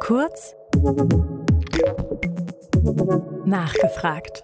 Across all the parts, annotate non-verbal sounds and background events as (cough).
Kurz nachgefragt.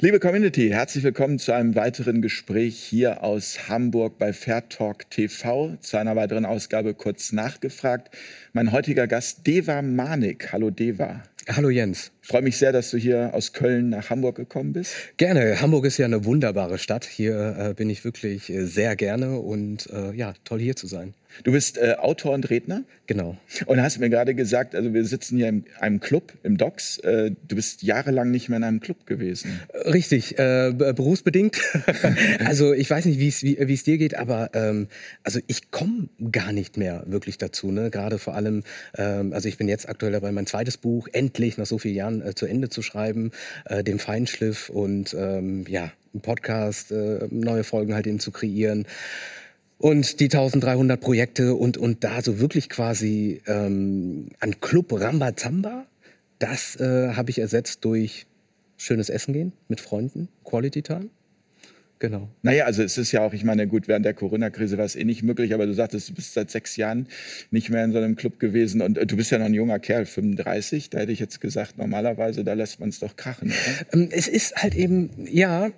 Liebe Community, herzlich willkommen zu einem weiteren Gespräch hier aus Hamburg bei Fair Talk TV, zu einer weiteren Ausgabe kurz nachgefragt. Mein heutiger Gast Deva Manik. Hallo Deva. Hallo Jens. Ich freue mich sehr, dass du hier aus Köln nach Hamburg gekommen bist. Gerne. Hamburg ist ja eine wunderbare Stadt. Hier äh, bin ich wirklich äh, sehr gerne und äh, ja, toll hier zu sein. Du bist äh, Autor und Redner? Genau. Und hast mir gerade gesagt, also wir sitzen hier in einem Club, im Docks. Äh, du bist jahrelang nicht mehr in einem Club gewesen. Richtig, berufsbedingt. (laughs) also ich weiß nicht, wie es dir geht, aber ähm, also ich komme gar nicht mehr wirklich dazu. Ne? Gerade vor allem, ähm, also ich bin jetzt aktuell dabei, mein zweites Buch endlich nach so vielen Jahren äh, zu Ende zu schreiben, äh, dem Feinschliff und ähm, ja, einen Podcast, äh, neue Folgen halt eben zu kreieren und die 1300 Projekte und, und da so wirklich quasi ähm, an Club Rambazamba, das äh, habe ich ersetzt durch schönes Essen gehen mit Freunden, Quality Time. Genau. Naja, also es ist ja auch, ich meine, gut, während der Corona-Krise war es eh nicht möglich, aber du sagtest, du bist seit sechs Jahren nicht mehr in so einem Club gewesen und äh, du bist ja noch ein junger Kerl, 35. Da hätte ich jetzt gesagt, normalerweise, da lässt man es doch krachen. Oder? Ähm, es ist halt eben, ja,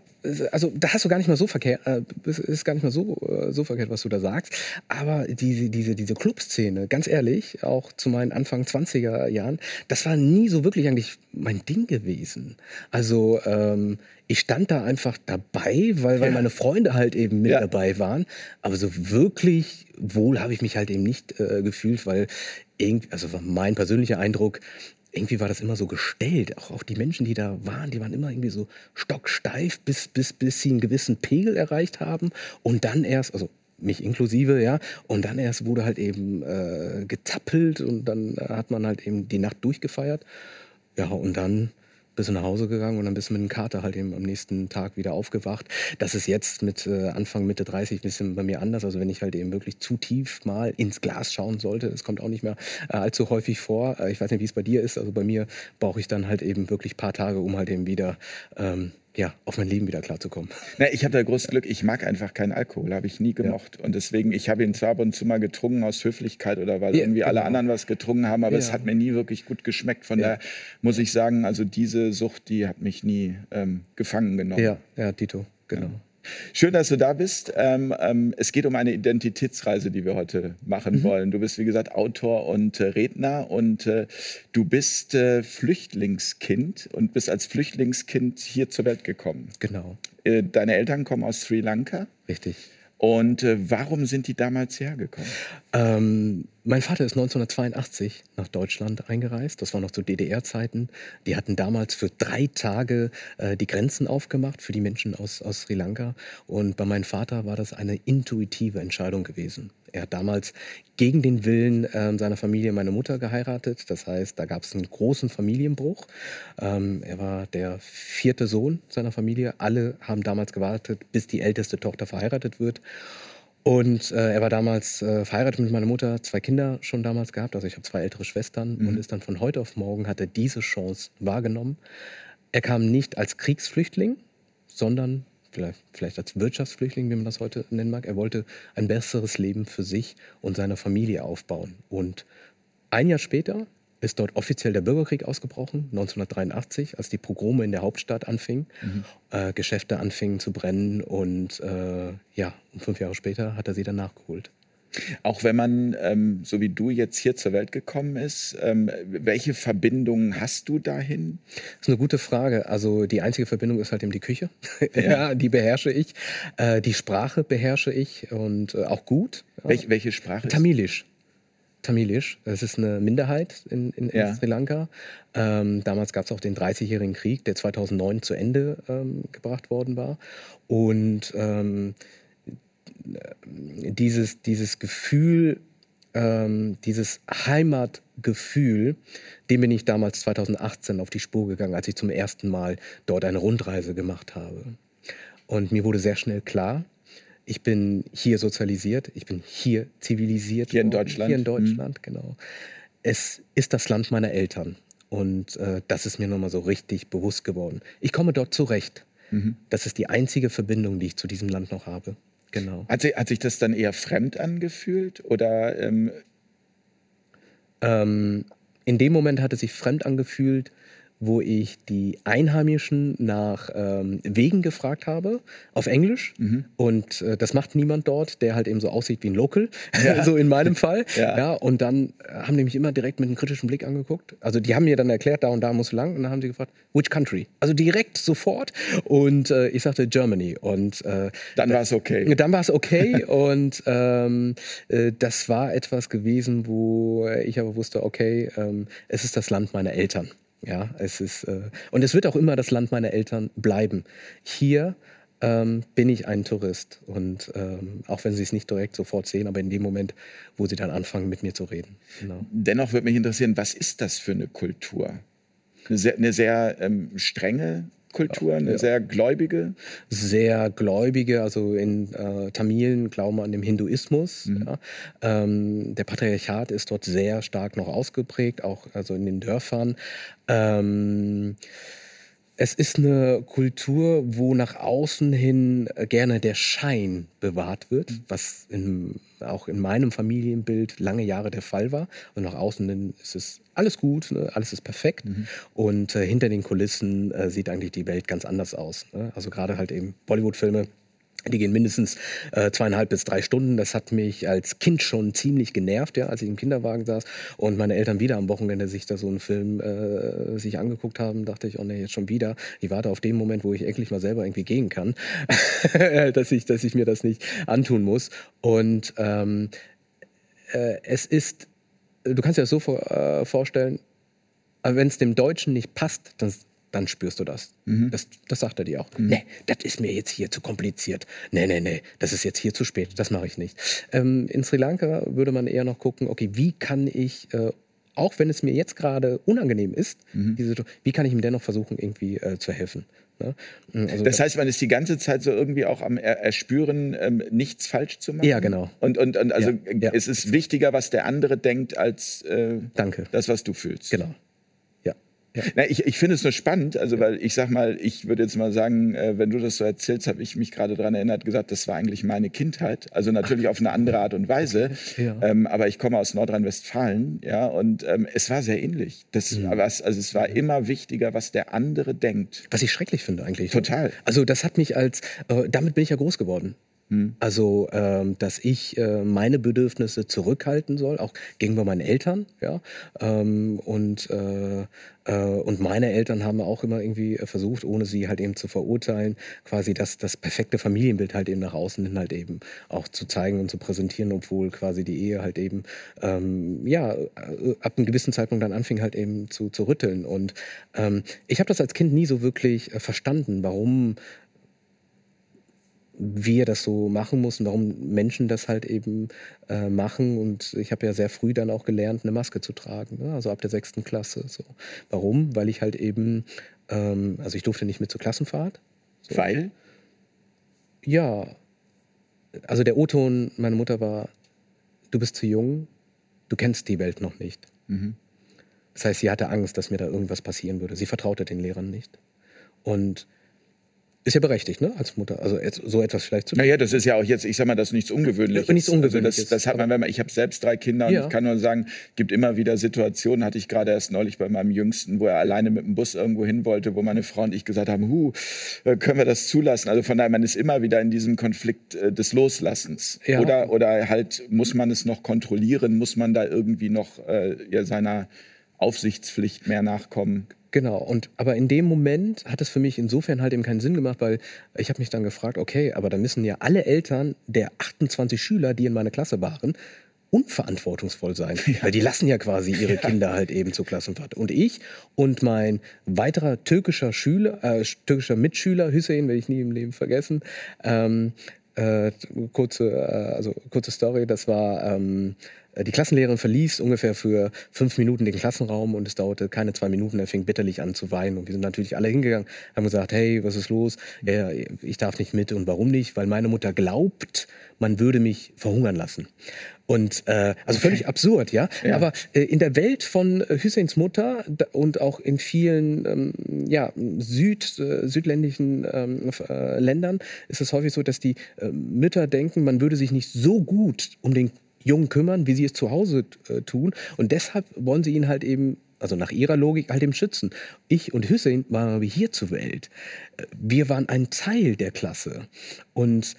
also da hast du gar nicht mal so verkehrt, äh, ist gar nicht mal so, äh, so verkehrt, was du da sagst. Aber diese, diese, diese Clubszene, ganz ehrlich, auch zu meinen Anfang 20er Jahren, das war nie so wirklich eigentlich mein Ding gewesen. Also ähm, ich stand da einfach dabei, weil, weil ja. meine Freunde halt eben mit ja. dabei waren. Aber so wirklich wohl habe ich mich halt eben nicht äh, gefühlt, weil irgendwie, also mein persönlicher Eindruck, irgendwie war das immer so gestellt. Auch, auch die Menschen, die da waren, die waren immer irgendwie so stocksteif, bis, bis, bis sie einen gewissen Pegel erreicht haben. Und dann erst, also mich inklusive, ja, und dann erst wurde halt eben äh, gezappelt und dann hat man halt eben die Nacht durchgefeiert. Ja, und dann bist du nach Hause gegangen und dann bist du mit einem Kater halt eben am nächsten Tag wieder aufgewacht. Das ist jetzt mit äh, Anfang, Mitte 30 ein bisschen bei mir anders. Also wenn ich halt eben wirklich zu tief mal ins Glas schauen sollte, das kommt auch nicht mehr äh, allzu häufig vor. Äh, ich weiß nicht, wie es bei dir ist. Also bei mir brauche ich dann halt eben wirklich ein paar Tage, um halt eben wieder ähm, ja, auf mein Leben wieder klarzukommen. (laughs) Na, ich habe da großes Glück, ich mag einfach keinen Alkohol, habe ich nie gemocht. Ja. Und deswegen, ich habe ihn zwar ab und zu mal getrunken aus Höflichkeit oder weil ja, irgendwie genau. alle anderen was getrunken haben, aber ja. es hat mir nie wirklich gut geschmeckt. Von daher muss ich sagen, also diese Sucht, die hat mich nie ähm, gefangen genommen. Ja, ja, Tito, genau. Schön, dass du da bist. Ähm, ähm, es geht um eine Identitätsreise, die wir heute machen mhm. wollen. Du bist, wie gesagt, Autor und äh, Redner und äh, du bist äh, Flüchtlingskind und bist als Flüchtlingskind hier zur Welt gekommen. Genau. Äh, deine Eltern kommen aus Sri Lanka. Richtig. Und äh, warum sind die damals hergekommen? Ähm, mein Vater ist 1982 nach Deutschland eingereist. Das war noch zu DDR-Zeiten. Die hatten damals für drei Tage äh, die Grenzen aufgemacht für die Menschen aus, aus Sri Lanka. Und bei meinem Vater war das eine intuitive Entscheidung gewesen. Er hat damals gegen den Willen äh, seiner Familie meine Mutter geheiratet. Das heißt, da gab es einen großen Familienbruch. Ähm, er war der vierte Sohn seiner Familie. Alle haben damals gewartet, bis die älteste Tochter verheiratet wird. Und äh, er war damals äh, verheiratet mit meiner Mutter, zwei Kinder schon damals gehabt. Also ich habe zwei ältere Schwestern mhm. und ist dann von heute auf morgen hat er diese Chance wahrgenommen. Er kam nicht als Kriegsflüchtling, sondern vielleicht, als Wirtschaftsflüchtling, wie man das heute nennen mag. Er wollte ein besseres Leben für sich und seine Familie aufbauen. Und ein Jahr später ist dort offiziell der Bürgerkrieg ausgebrochen, 1983, als die Pogrome in der Hauptstadt anfingen, mhm. äh, Geschäfte anfingen zu brennen und äh, ja, fünf Jahre später hat er sie dann nachgeholt. Auch wenn man, ähm, so wie du jetzt hier zur Welt gekommen ist, ähm, welche Verbindungen hast du dahin? Das ist eine gute Frage. Also die einzige Verbindung ist halt eben die Küche. Ja, (laughs) ja die beherrsche ich. Äh, die Sprache beherrsche ich und äh, auch gut. Welch, welche Sprache? Tamilisch. Tamilisch. Das ist eine Minderheit in, in, in ja. Sri Lanka. Ähm, damals gab es auch den 30-jährigen Krieg, der 2009 zu Ende ähm, gebracht worden war. Und ähm, dieses, dieses Gefühl, ähm, dieses Heimatgefühl, dem bin ich damals 2018 auf die Spur gegangen, als ich zum ersten Mal dort eine Rundreise gemacht habe. Und mir wurde sehr schnell klar, ich bin hier sozialisiert, ich bin hier zivilisiert. Hier in Deutschland? Hier in Deutschland, mhm. genau. Es ist das Land meiner Eltern. Und äh, das ist mir nochmal so richtig bewusst geworden. Ich komme dort zurecht. Mhm. Das ist die einzige Verbindung, die ich zu diesem Land noch habe. Genau. Hat, sich, hat sich das dann eher fremd angefühlt oder? Ähm ähm, in dem Moment hat es sich fremd angefühlt, wo ich die Einheimischen nach ähm, Wegen gefragt habe, auf Englisch. Mhm. Und äh, das macht niemand dort, der halt eben so aussieht wie ein Local, ja. (laughs) so in meinem Fall. (laughs) Ja. ja. und dann äh, haben die mich immer direkt mit einem kritischen Blick angeguckt. Also die haben mir dann erklärt, da und da musst du lang. Und dann haben sie gefragt, which country? Also direkt sofort. Und äh, ich sagte Germany. Und äh, dann war es okay. Dann war es okay. (laughs) und ähm, äh, das war etwas gewesen, wo ich aber wusste, okay, ähm, es ist das Land meiner Eltern. Ja, es ist, äh, und es wird auch immer das Land meiner Eltern bleiben. Hier ähm, bin ich ein Tourist. Und ähm, auch wenn sie es nicht direkt sofort sehen, aber in dem Moment, wo sie dann anfangen, mit mir zu reden. Genau. Dennoch würde mich interessieren, was ist das für eine Kultur? Eine sehr, eine sehr ähm, strenge Kultur, eine ja. sehr gläubige? Sehr gläubige, also in äh, Tamilen glauben an den Hinduismus. Mhm. Ja. Ähm, der Patriarchat ist dort sehr stark noch ausgeprägt, auch also in den Dörfern. Ähm, es ist eine Kultur, wo nach außen hin gerne der Schein bewahrt wird, mhm. was in, auch in meinem Familienbild lange Jahre der Fall war. Und nach außen hin ist es alles gut, ne? alles ist perfekt. Mhm. Und äh, hinter den Kulissen äh, sieht eigentlich die Welt ganz anders aus. Ne? Also gerade halt eben Bollywood-Filme die gehen mindestens äh, zweieinhalb bis drei Stunden. Das hat mich als Kind schon ziemlich genervt, ja, als ich im Kinderwagen saß und meine Eltern wieder am Wochenende sich da so einen Film äh, sich angeguckt haben, dachte ich, oh ne, jetzt schon wieder. Ich warte auf den Moment, wo ich endlich mal selber irgendwie gehen kann, (laughs) dass ich, dass ich mir das nicht antun muss. Und ähm, äh, es ist, du kannst dir das so vor, äh, vorstellen, wenn es dem Deutschen nicht passt, dann dann spürst du das. Mhm. das. Das sagt er dir auch. Mhm. Nee, das ist mir jetzt hier zu kompliziert. Nee, nee, nee, das ist jetzt hier zu spät. Das mache ich nicht. Ähm, in Sri Lanka würde man eher noch gucken, okay, wie kann ich, äh, auch wenn es mir jetzt gerade unangenehm ist, mhm. diese, wie kann ich ihm dennoch versuchen, irgendwie äh, zu helfen? Ne? Mm, also das heißt, man ist die ganze Zeit so irgendwie auch am Erspüren, ähm, nichts falsch zu machen. Ja, genau. Und, und, und also ja, ja. es ist wichtiger, was der andere denkt, als äh, Danke. das, was du fühlst. Genau. Ja. Na, ich, ich finde es nur spannend, also weil ich sag mal, ich würde jetzt mal sagen, äh, wenn du das so erzählst, habe ich mich gerade daran erinnert, gesagt, das war eigentlich meine Kindheit. Also natürlich auf eine andere Art und Weise. (laughs) Ja. Ähm, aber ich komme aus Nordrhein-Westfalen, ja, und ähm, es war sehr ähnlich. Das mhm. was, also es war immer wichtiger, was der andere denkt. Was ich schrecklich finde eigentlich. Total. Also das hat mich als, äh, damit bin ich ja groß geworden. Hm. Also, ähm, dass ich äh, meine Bedürfnisse zurückhalten soll, auch gegenüber meinen Eltern, ja. Ähm, und, äh, äh, und meine Eltern haben auch immer irgendwie versucht, ohne sie halt eben zu verurteilen, quasi das, das perfekte Familienbild halt eben nach außen hin halt eben auch zu zeigen und zu präsentieren, obwohl quasi die Ehe halt eben, ähm, ja, äh, ab einem gewissen Zeitpunkt dann anfing halt eben zu, zu rütteln. Und ähm, ich habe das als Kind nie so wirklich äh, verstanden, warum wir das so machen mussten, warum Menschen das halt eben äh, machen. Und ich habe ja sehr früh dann auch gelernt, eine Maske zu tragen, ne? also ab der sechsten Klasse. So. Warum? Weil ich halt eben, ähm, also ich durfte nicht mit zur Klassenfahrt. So. Weil? Ja, also der O-Ton meiner Mutter war, du bist zu jung, du kennst die Welt noch nicht. Mhm. Das heißt, sie hatte Angst, dass mir da irgendwas passieren würde. Sie vertraute den Lehrern nicht. Und ist ja berechtigt, ne, als Mutter. Also so etwas vielleicht zu tun. Naja, das ist ja auch jetzt, ich sag mal, das ist nichts Ungewöhnliches. Nichts Ungewöhnliches. Also das, das hat man, wenn man, ich habe selbst drei Kinder und ja. ich kann nur sagen, gibt immer wieder Situationen, hatte ich gerade erst neulich bei meinem Jüngsten, wo er alleine mit dem Bus irgendwo hin wollte, wo meine Frau und ich gesagt haben, hu, äh, können wir das zulassen? Also von daher, man ist immer wieder in diesem Konflikt äh, des Loslassens. Ja. Oder, oder halt, muss man es noch kontrollieren? Muss man da irgendwie noch äh, ja, seiner Aufsichtspflicht mehr nachkommen? Genau, und aber in dem Moment hat es für mich insofern halt eben keinen Sinn gemacht, weil ich habe mich dann gefragt, okay, aber da müssen ja alle Eltern der 28 Schüler, die in meiner Klasse waren, unverantwortungsvoll sein, (laughs) ja. weil die lassen ja quasi ihre Kinder halt eben zur Klassenfahrt. Und ich und mein weiterer türkischer Schüler, äh, türkischer Mitschüler Hüseyin, werde ich nie im Leben vergessen, ähm, äh, kurze, äh, also kurze Story, das war ähm, äh, die Klassenlehrerin verließ ungefähr für fünf Minuten den Klassenraum und es dauerte keine zwei Minuten. Er fing bitterlich an zu weinen und wir sind natürlich alle hingegangen, haben gesagt, hey, was ist los? Er, ich darf nicht mit und warum nicht? Weil meine Mutter glaubt, man würde mich verhungern lassen. Und äh, also völlig absurd, ja. ja. Aber äh, in der Welt von äh, Hüsseins Mutter und auch in vielen ähm, ja, Süd, äh, südländischen ähm, äh, Ländern ist es häufig so, dass die äh, Mütter denken, man würde sich nicht so gut um den Jungen kümmern, wie sie es zu Hause äh, tun. Und deshalb wollen sie ihn halt eben also nach ihrer Logik halt eben schützen. Ich und Hussein waren aber hier zur Welt. Äh, wir waren ein Teil der Klasse. Und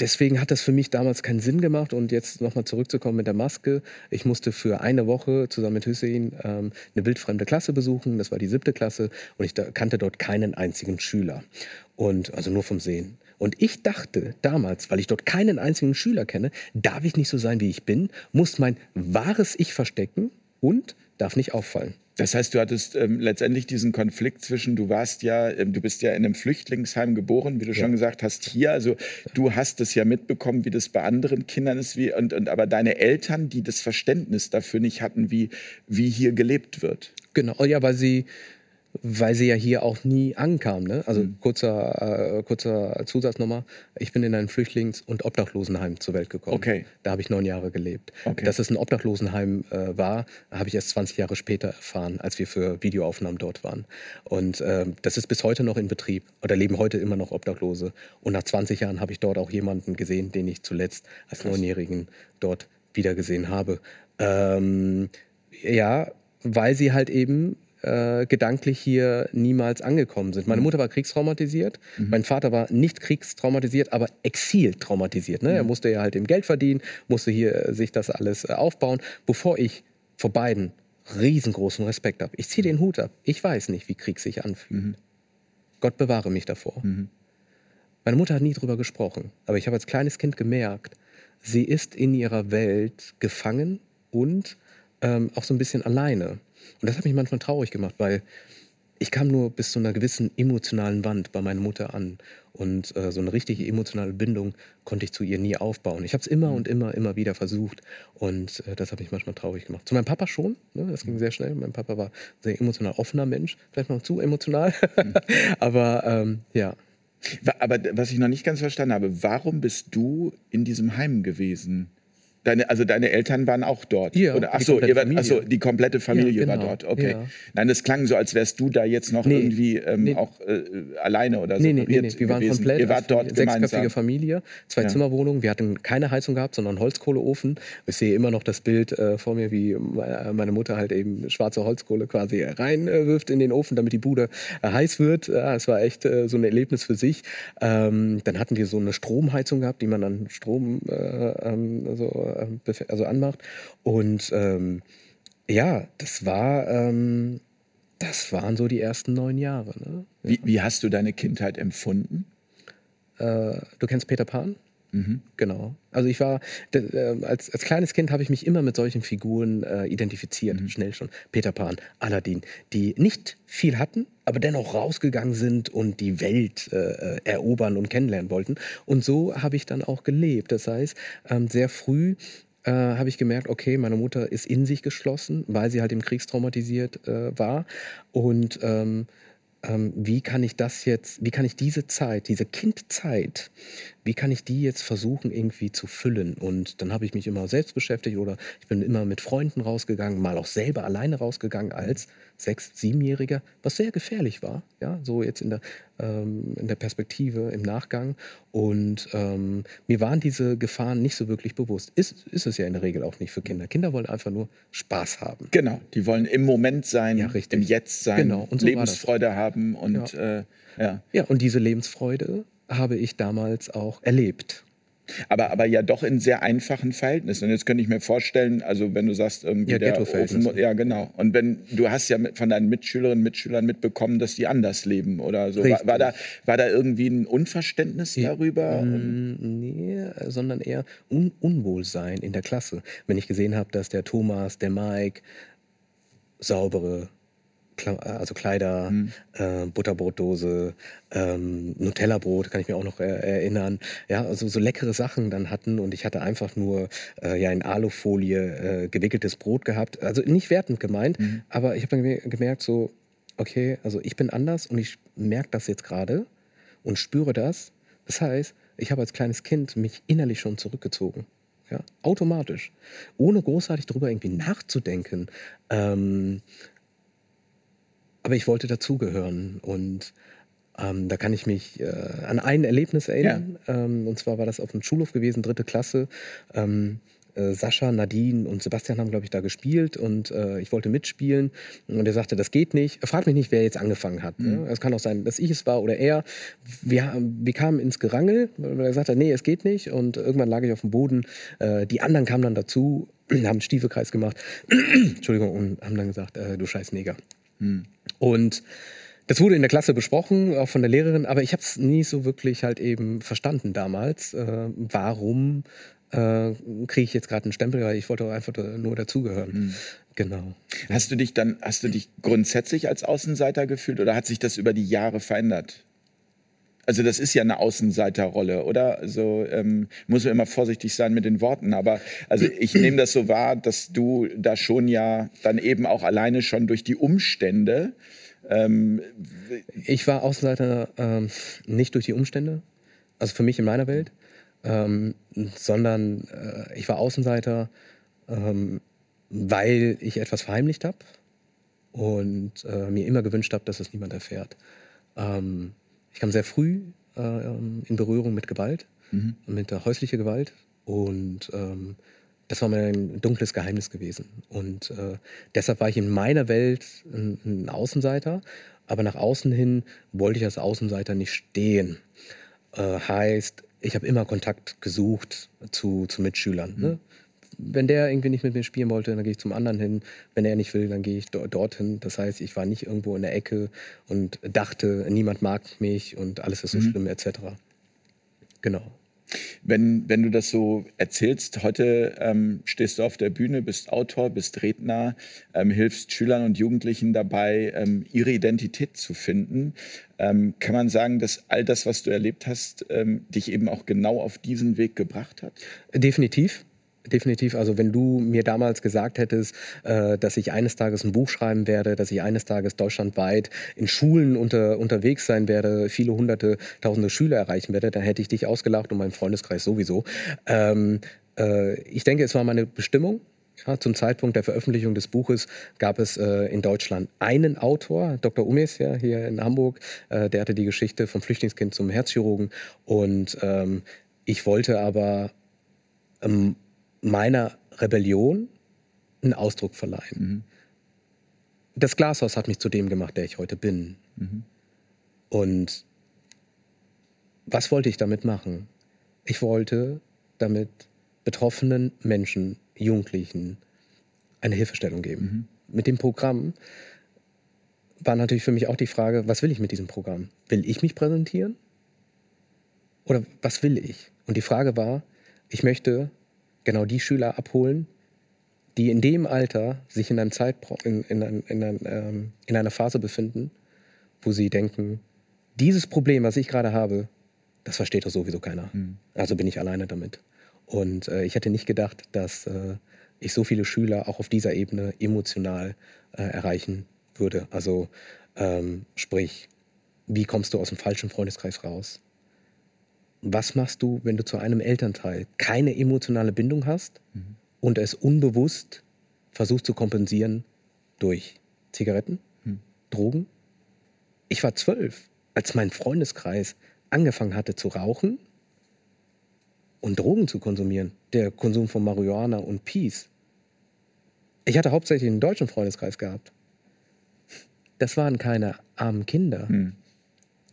deswegen hat das für mich damals keinen Sinn gemacht. Und jetzt nochmal zurückzukommen mit der Maske. Ich musste für eine Woche zusammen mit Hussein ähm, eine wildfremde Klasse besuchen. Das war die siebte Klasse. Und ich kannte dort keinen einzigen Schüler. Und also nur vom Sehen. Und ich dachte damals, weil ich dort keinen einzigen Schüler kenne, darf ich nicht so sein, wie ich bin, muss mein wahres Ich verstecken und darf nicht auffallen. Das heißt, du hattest ähm, letztendlich diesen Konflikt zwischen, du warst ja, ähm, du bist ja in einem Flüchtlingsheim geboren, wie du ja. schon gesagt hast, hier. Also du hast es ja mitbekommen, wie das bei anderen Kindern ist, wie, und, und aber deine Eltern, die das Verständnis dafür nicht hatten, wie, wie hier gelebt wird. Genau, ja, weil sie weil sie ja hier auch nie ankam. Ne? Also mhm. kurzer, äh, kurzer Zusatz nochmal. Ich bin in ein Flüchtlings- und Obdachlosenheim zur Welt gekommen. Okay. Da habe ich neun Jahre gelebt. Okay. Dass es ein Obdachlosenheim äh, war, habe ich erst 20 Jahre später erfahren, als wir für Videoaufnahmen dort waren. Und äh, das ist bis heute noch in Betrieb. Oder leben heute immer noch Obdachlose. Und nach 20 Jahren habe ich dort auch jemanden gesehen, den ich zuletzt als. Neunjährigen dort wiedergesehen habe. Ähm, ja, weil sie halt eben äh, gedanklich hier niemals angekommen sind. Meine mhm. Mutter war kriegstraumatisiert, mhm. mein Vater war nicht kriegstraumatisiert, aber exiltraumatisiert. Ne? Mhm. Er musste ja halt im Geld verdienen, musste hier äh, sich das alles äh, aufbauen, bevor ich vor beiden riesengroßen Respekt habe. Ich ziehe den Hut ab. Ich weiß nicht, wie Krieg sich anfühlt. Mhm. Gott bewahre mich davor. Mhm. Meine Mutter hat nie drüber gesprochen, aber ich habe als kleines Kind gemerkt, sie ist in ihrer Welt gefangen und ähm, auch so ein bisschen alleine. Und das hat mich manchmal traurig gemacht, weil ich kam nur bis zu einer gewissen emotionalen Wand bei meiner Mutter an. Und äh, so eine richtige emotionale Bindung konnte ich zu ihr nie aufbauen. Ich habe es immer mhm. und immer, immer wieder versucht. Und äh, das hat mich manchmal traurig gemacht. Zu meinem Papa schon. Ne? Das ging mhm. sehr schnell. Mein Papa war ein sehr emotional offener Mensch. Vielleicht noch zu emotional. Mhm. (laughs) Aber ähm, ja. Aber was ich noch nicht ganz verstanden habe, warum bist du in diesem Heim gewesen? Deine, also deine Eltern waren auch dort? Ja, Oder, ach, so, ihr war, ach so, die komplette Familie ja, genau. war dort. Okay. Ja. Nein, das klang so, als wärst du da jetzt noch nee, irgendwie ähm, nee. auch äh, alleine oder so. Nee, nee, nee, nee. wir waren gewesen. komplett. Ihr wart dort sechsköpfige Familie, zwei. Zimmerwohnungen. Wir hatten keine Heizung gehabt, sondern Holzkohleofen. Ich sehe immer noch das Bild äh, vor mir, wie meine Mutter halt eben schwarze Holzkohle quasi reinwirft in den Ofen, damit die Bude äh, heiß wird. Es war echt äh, so ein Erlebnis für sich. Ähm, dann hatten wir so eine Stromheizung gehabt, die man dann Strom äh, ähm, so, äh, also anmacht. Und ähm, ja, das war, ähm, das waren so die ersten neun Jahre. Ne? Wie, wie, hast du deine Kindheit empfunden? Äh, du kennst Peter Pan? Mhm. Genau. Also ich war, äh, als, als kleines Kind habe ich mich immer mit solchen Figuren äh, identifiziert, mhm. schnell schon. Peter Pan, Aladdin, die nicht viel hatten, aber dennoch rausgegangen sind und die Welt äh, erobern und kennenlernen wollten. Und so habe ich dann auch gelebt. Das heißt, ähm, sehr früh äh, habe ich gemerkt, okay, meine Mutter ist in sich geschlossen, weil sie halt im Krieg traumatisiert äh, war. Und ähm, ähm, wie kann ich das jetzt, wie kann ich diese Zeit, diese Kindzeit, wie kann ich die jetzt versuchen irgendwie zu füllen? Und dann habe ich mich immer selbst beschäftigt oder ich bin immer mit Freunden rausgegangen, mal auch selber alleine rausgegangen als sechs-, siebenjähriger, was sehr gefährlich war, ja, so jetzt in der, ähm, in der Perspektive im Nachgang. Und ähm, mir waren diese Gefahren nicht so wirklich bewusst. Ist, ist es ja in der Regel auch nicht für Kinder. Kinder wollen einfach nur Spaß haben. Genau, die wollen im Moment sein, ja, im Jetzt sein, genau. und so Lebensfreude haben und ja. Äh, ja. ja, und diese Lebensfreude habe ich damals auch erlebt. Aber, aber ja doch in sehr einfachen Verhältnissen. Und jetzt könnte ich mir vorstellen, also wenn du sagst, irgendwie ja, der Ofen, ja genau. Und wenn du hast ja von deinen Mitschülerinnen und Mitschülern mitbekommen, dass die anders leben oder so. War, war, da, war da irgendwie ein Unverständnis ja, darüber? Mm, nee, sondern eher Un Unwohlsein in der Klasse. Wenn ich gesehen habe, dass der Thomas, der Mike saubere also Kleider, mhm. äh, Butterbrotdose, ähm, Nutella-Brot, kann ich mir auch noch er erinnern. Ja, also so leckere Sachen dann hatten und ich hatte einfach nur äh, ja in Alufolie äh, gewickeltes Brot gehabt. Also nicht wertend gemeint, mhm. aber ich habe dann gemerkt so, okay, also ich bin anders und ich merke das jetzt gerade und spüre das. Das heißt, ich habe als kleines Kind mich innerlich schon zurückgezogen. Ja, automatisch. Ohne großartig darüber irgendwie nachzudenken. Ähm, aber ich wollte dazugehören und ähm, da kann ich mich äh, an ein Erlebnis erinnern. Ja. Ähm, und zwar war das auf dem Schulhof gewesen, dritte Klasse. Ähm, äh, Sascha, Nadine und Sebastian haben, glaube ich, da gespielt und äh, ich wollte mitspielen. Und er sagte, das geht nicht. Er fragt mich nicht, wer jetzt angefangen hat. Ne? Mhm. Ne? Es kann auch sein, dass ich es war oder er. Wir, wir kamen ins Gerangel, weil er sagte, nee, es geht nicht. Und irgendwann lag ich auf dem Boden. Äh, die anderen kamen dann dazu, (clears throat) haben einen Stiefelkreis gemacht. (clears throat) Entschuldigung, und haben dann gesagt, äh, du scheiß Neger. Mhm. Und das wurde in der Klasse besprochen, auch von der Lehrerin, aber ich habe es nie so wirklich halt eben verstanden damals, äh, warum äh, kriege ich jetzt gerade einen Stempel, weil ich wollte einfach nur dazugehören. Mhm. Genau. Hast du dich dann, hast du dich grundsätzlich als Außenseiter gefühlt oder hat sich das über die Jahre verändert? Also das ist ja eine Außenseiterrolle, oder? Also ähm, muss man immer vorsichtig sein mit den Worten. Aber also ich nehme das so wahr, dass du da schon ja dann eben auch alleine schon durch die Umstände. Ähm, ich war Außenseiter ähm, nicht durch die Umstände, also für mich in meiner Welt, ähm, sondern äh, ich war Außenseiter, ähm, weil ich etwas verheimlicht habe und äh, mir immer gewünscht habe, dass es niemand erfährt. Ähm, ich kam sehr früh äh, ähm, in Berührung mit Gewalt, mhm. mit der häuslichen Gewalt. Und ähm, das war mir ein dunkles Geheimnis gewesen. Und äh, deshalb war ich in meiner Welt ein, ein, Außenseiter. Aber nach außen hin wollte ich als Außenseiter nicht stehen. Äh, heißt, ich habe immer Kontakt gesucht zu, zu Mitschülern. Ne? Mhm. Ne? Wenn der irgendwie nicht mit mir spielen wollte, dann gehe ich zum anderen hin. Wenn er nicht will, dann gehe ich do dorthin. Das heißt, ich war nicht irgendwo in der Ecke und dachte, niemand mag mich und alles ist so mhm. schlimm etc. Genau. Wenn, wenn du das so erzählst, heute ähm, stehst du auf der Bühne, bist Autor, bist Redner, ähm, hilfst Schülern und Jugendlichen dabei, ähm, ihre Identität zu finden. Ähm, kann man sagen, dass all das, was du erlebt hast, ähm, dich eben auch genau auf diesen Weg gebracht hat? Definitiv. Definitiv. Also wenn du mir damals gesagt hättest, äh, dass ich eines Tages ein Buch schreiben werde, dass ich eines Tages deutschlandweit in Schulen unter, unterwegs sein werde, viele hunderte, tausende Schüler erreichen werde, dann hätte ich dich ausgelacht und meinen Freundeskreis sowieso. Ähm, äh, ich denke, es war meine Bestimmung. Ja, zum Zeitpunkt der Veröffentlichung des Buches gab es äh, in Deutschland einen Autor, Dr. Umes, ja, hier in Hamburg, äh, der hatte die Geschichte vom Flüchtlingskind zum Herzchirurgen. Und ähm, ich wollte aber ähm, meiner Rebellion einen Ausdruck verleihen. Mhm. Das Glashaus hat mich zu dem gemacht, der ich heute bin. Mhm. Und was wollte ich damit machen? Ich wollte damit betroffenen Menschen, Jugendlichen eine Hilfestellung geben. Mhm. Mit dem Programm war natürlich für mich auch die Frage, was will ich mit diesem Programm? Will ich mich präsentieren? Oder was will ich? Und die Frage war, ich möchte genau die Schüler abholen, die in dem Alter sich in, einem Zeitpro in, in, in, ein, ähm, in einer Phase befinden, wo sie denken, dieses Problem, was ich gerade habe, das versteht doch sowieso keiner. Mhm. Also bin ich alleine damit. Und äh, ich hätte nicht gedacht, dass äh, ich so viele Schüler auch auf dieser Ebene emotional äh, erreichen würde. Also ähm, sprich, wie kommst du aus dem falschen Freundeskreis raus? Was machst du, wenn du zu einem Elternteil keine emotionale Bindung hast mhm. und es unbewusst versuchst zu kompensieren durch Zigaretten, mhm. Drogen? Ich war zwölf, als mein Freundeskreis angefangen hatte zu rauchen und Drogen zu konsumieren. Der Konsum von Marihuana und Peace. Ich hatte hauptsächlich einen deutschen Freundeskreis gehabt. Das waren keine armen Kinder. Mhm.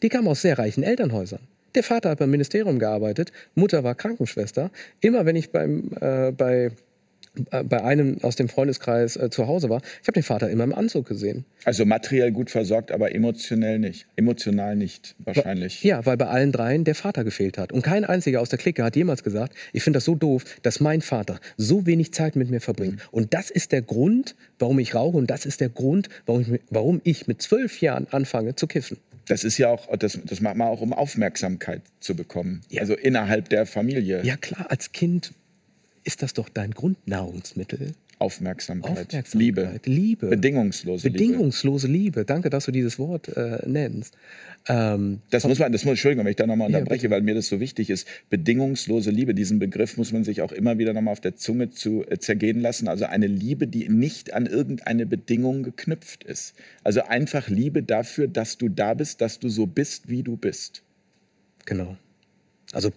Die kamen aus sehr reichen Elternhäusern. Der Vater hat beim Ministerium gearbeitet, Mutter war Krankenschwester. Immer wenn ich beim, äh, bei äh, bei einem aus dem Freundeskreis äh, zu Hause war, ich habe den Vater immer im Anzug gesehen. Also materiell gut versorgt, aber emotionell nicht. Emotional nicht, wahrscheinlich. Ja, weil bei allen dreien der Vater gefehlt hat. Und kein einziger aus der Clique hat jemals gesagt, ich finde das so doof, dass mein Vater so wenig Zeit mit mir verbringt. Mhm. Und das ist der Grund, warum ich rauche und das ist der Grund, warum ich, warum ich mit zwölf Jahren anfange zu kiffen. Das ist ja auch, das, das macht man auch, um Aufmerksamkeit zu bekommen. Ja. Also innerhalb der Familie. Ja klar, als Kind ist das doch dein Grundnahrungsmittel. Aufmerksamkeit, Aufmerksamkeit Liebe. Liebe. Bedingungslose Liebe. Bedingungslose Liebe. Danke, dass du dieses Wort äh, nennst. Ähm, das muss man, das muss, Entschuldigung, wenn ich da nochmal unterbreche, ja, weil mir das so wichtig ist. Bedingungslose Liebe, diesen Begriff muss man sich auch immer wieder nochmal auf der Zunge zu äh, zergehen lassen. Also eine Liebe, die nicht an irgendeine Bedingung geknüpft ist. Also einfach Liebe dafür, dass du da bist, dass du so bist, wie du bist. Genau. Also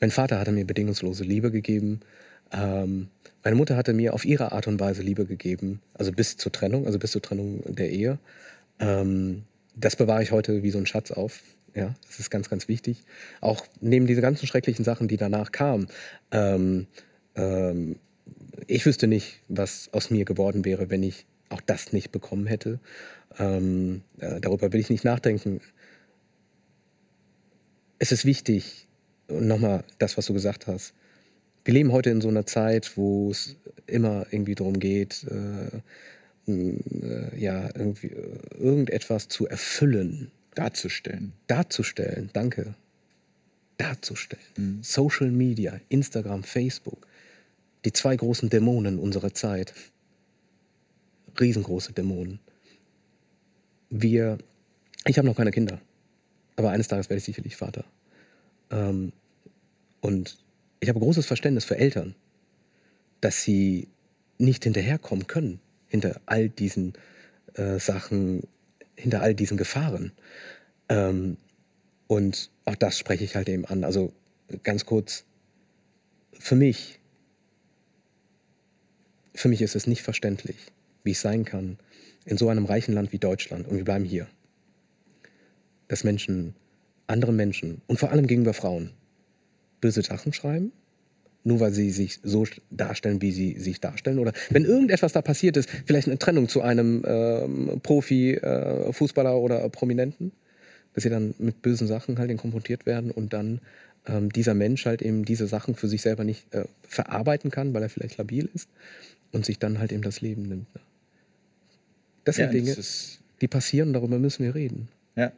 mein Vater hatte mir bedingungslose Liebe gegeben. Ähm, meine Mutter hatte mir auf ihre Art und Weise Liebe gegeben, also bis zur Trennung, also bis zur Trennung der Ehe. Ähm, das bewahre ich heute wie so ein Schatz auf. Ja, das ist ganz, ganz wichtig. Auch neben diese ganzen schrecklichen Sachen, die danach kamen. Ähm, ähm, ich wüsste nicht, was aus mir geworden wäre, wenn ich auch das nicht bekommen hätte. Ähm, äh, darüber will ich nicht nachdenken. Es ist wichtig, nochmal das, was du gesagt hast, wir leben heute in so einer Zeit, wo es immer irgendwie darum geht, äh, äh, ja, irgendwie äh, irgendetwas zu erfüllen. Darzustellen. Darzustellen, danke. Darzustellen. Mhm. Social Media, Instagram, Facebook. Die zwei großen Dämonen unserer Zeit. Riesengroße Dämonen. Wir, ich habe noch keine Kinder, aber eines Tages werde ich sicherlich Vater. Ähm, und ich habe großes Verständnis für Eltern, dass sie nicht hinterherkommen können hinter all diesen äh, Sachen, hinter all diesen Gefahren. Ähm, und auch das spreche ich halt eben an. Also ganz kurz, für mich, für mich ist es nicht verständlich, wie es sein kann, in so einem reichen Land wie Deutschland, und wir bleiben hier, dass Menschen, andere Menschen und vor allem gegenüber Frauen, böse Sachen schreiben, nur weil sie sich so darstellen, wie sie sich darstellen. Oder wenn irgendetwas da passiert ist, vielleicht eine Trennung zu einem ähm, Profi, äh, Fußballer oder Prominenten, dass sie dann mit bösen Sachen halt konfrontiert werden und dann ähm, dieser Mensch halt eben diese Sachen für sich selber nicht äh, verarbeiten kann, weil er vielleicht labil ist und sich dann halt eben das Leben nimmt. Ne? Das sind ja, Dinge, das die passieren, darüber müssen wir reden. Ja.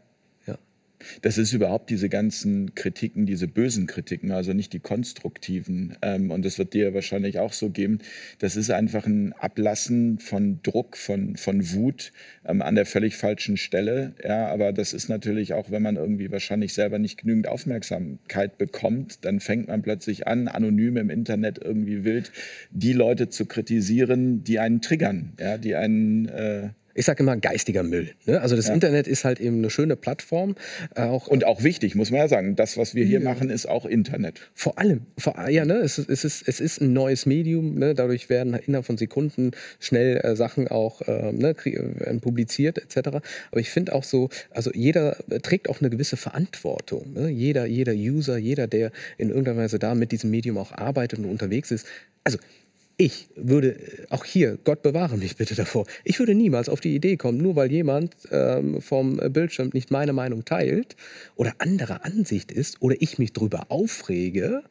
Das ist überhaupt diese ganzen Kritiken, diese bösen Kritiken, also nicht die konstruktiven. Ähm, und das wird dir wahrscheinlich auch so geben. Das ist einfach ein Ablassen von Druck, von, von Wut ähm, an der völlig falschen Stelle. Ja, aber das ist natürlich auch, wenn man irgendwie wahrscheinlich selber nicht genügend Aufmerksamkeit bekommt, dann fängt man plötzlich an, anonym im Internet irgendwie wild die Leute zu kritisieren, die einen triggern, ja, die einen äh, ich sage immer geistiger Müll. Ne? Also das ja. Internet ist halt eben eine schöne Plattform. Äh, auch, und auch wichtig, muss man ja sagen. Das, was wir hier ja. machen, ist auch Internet. Vor allem. Vor, ja, ne? es, es, ist, es ist ein neues Medium. Ne? Dadurch werden innerhalb von Sekunden schnell äh, Sachen auch äh, ne, publiziert etc. Aber ich finde auch so, also jeder trägt auch eine gewisse Verantwortung. Ne? Jeder, jeder User, jeder, der in irgendeiner Weise da mit diesem Medium auch arbeitet und unterwegs ist. Also ich würde, auch hier, Gott bewahre mich bitte davor, ich würde niemals auf die Idee kommen, nur weil jemand ähm, vom Bildschirm nicht meine Meinung teilt oder anderer Ansicht ist oder ich mich darüber aufrege,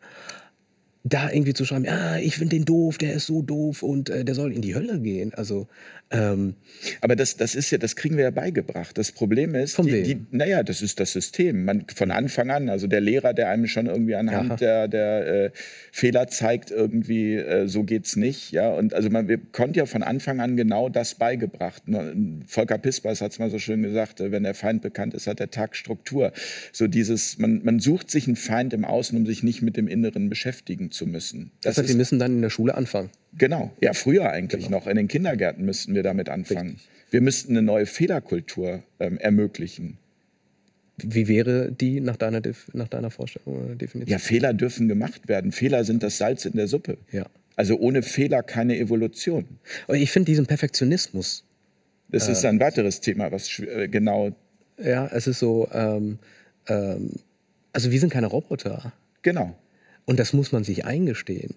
da irgendwie zu schreiben, ja, ich finde den doof, der ist so doof und äh, der soll in die Hölle gehen. Also, ähm, aber das, das ist ja, das kriegen wir ja beigebracht. Das Problem ist, von die, die, naja, das ist das System. Man, von Anfang an, also der Lehrer, der einem schon irgendwie anhand Aha. der, der äh, Fehler zeigt, irgendwie, äh, so geht's nicht. Ja, und also man wir konnte ja von Anfang an genau das beigebracht. Volker Pispers hat es mal so schön gesagt, äh, wenn der Feind bekannt ist, hat der Tag Struktur. So dieses, man, man sucht sich einen Feind im Außen, um sich nicht mit dem Inneren beschäftigen zu müssen. Das, das heißt, wir müssen dann in der Schule anfangen. Genau, ja, früher eigentlich genau. noch. In den Kindergärten müssten wir damit anfangen. Richtig. Wir müssten eine neue Fehlerkultur ähm, ermöglichen. Wie wäre die nach deiner, nach deiner Vorstellung oder Definition? Ja, Fehler dürfen gemacht werden. Fehler sind das Salz in der Suppe. Ja. Also ohne Fehler keine Evolution. Und ich finde diesen Perfektionismus. Das äh, ist ein weiteres Thema, was äh, genau. Ja, es ist so. Ähm, ähm, also wir sind keine Roboter. Genau. Und das muss man sich eingestehen.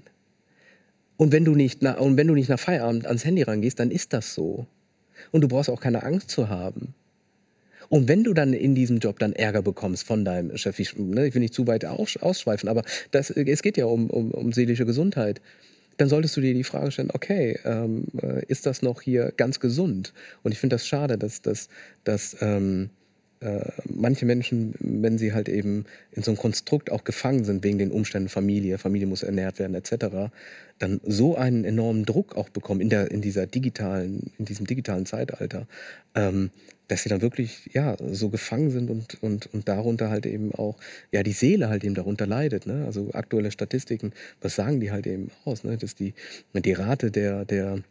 Und wenn du nicht, na, und wenn du nicht nach Feierabend ans Handy rangehst, dann ist das so. Und du brauchst auch keine Angst zu haben. Und wenn du dann in diesem Job dann Ärger bekommst von deinem Chef, ich, ne, ich will nicht zu weit ausschweifen, aber das, es geht ja um, um, um seelische Gesundheit dann solltest du dir die Frage stellen, okay, ähm, äh, ist das noch hier ganz gesund? Und ich finde das schade, dass, dass, dass ähm, äh, manche Menschen, wenn sie halt eben in so einem Konstrukt auch gefangen sind wegen den Umständen Familie, Familie muss ernährt werden etc., dann so einen enormen Druck auch bekommen in der in dieser digitalen in diesem digitalen Zeitalter, ähm, dass sie dann wirklich ja so gefangen sind und und und darunter halt eben auch ja die Seele halt eben darunter leidet. Ne? Also aktuelle Statistiken, was sagen die halt eben aus? Ne? Dass die die Rate der der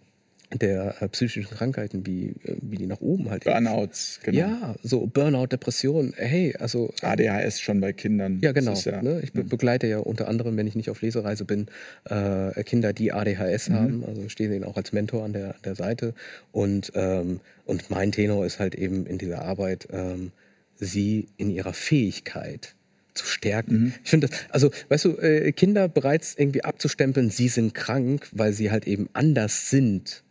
der äh, psychischen Krankheiten, wie, äh, wie die nach oben halt. Burnouts, genau. Ja, so Burnout, Depression, hey, also. ADHS schon bei Kindern. Ja, genau. Ja, ne? Ich be begleite ja unter anderem, wenn ich nicht auf Lesereise bin, äh, Kinder, die ADHS mhm. haben. Also stehe ihnen auch als Mentor an der, der Seite. Und, ähm, und mein Tenor ist halt eben in dieser Arbeit, ähm, sie in ihrer Fähigkeit zu stärken. Mhm. Ich finde das, also weißt du, äh, Kinder bereits irgendwie abzustempeln, sie sind krank, weil sie halt eben anders sind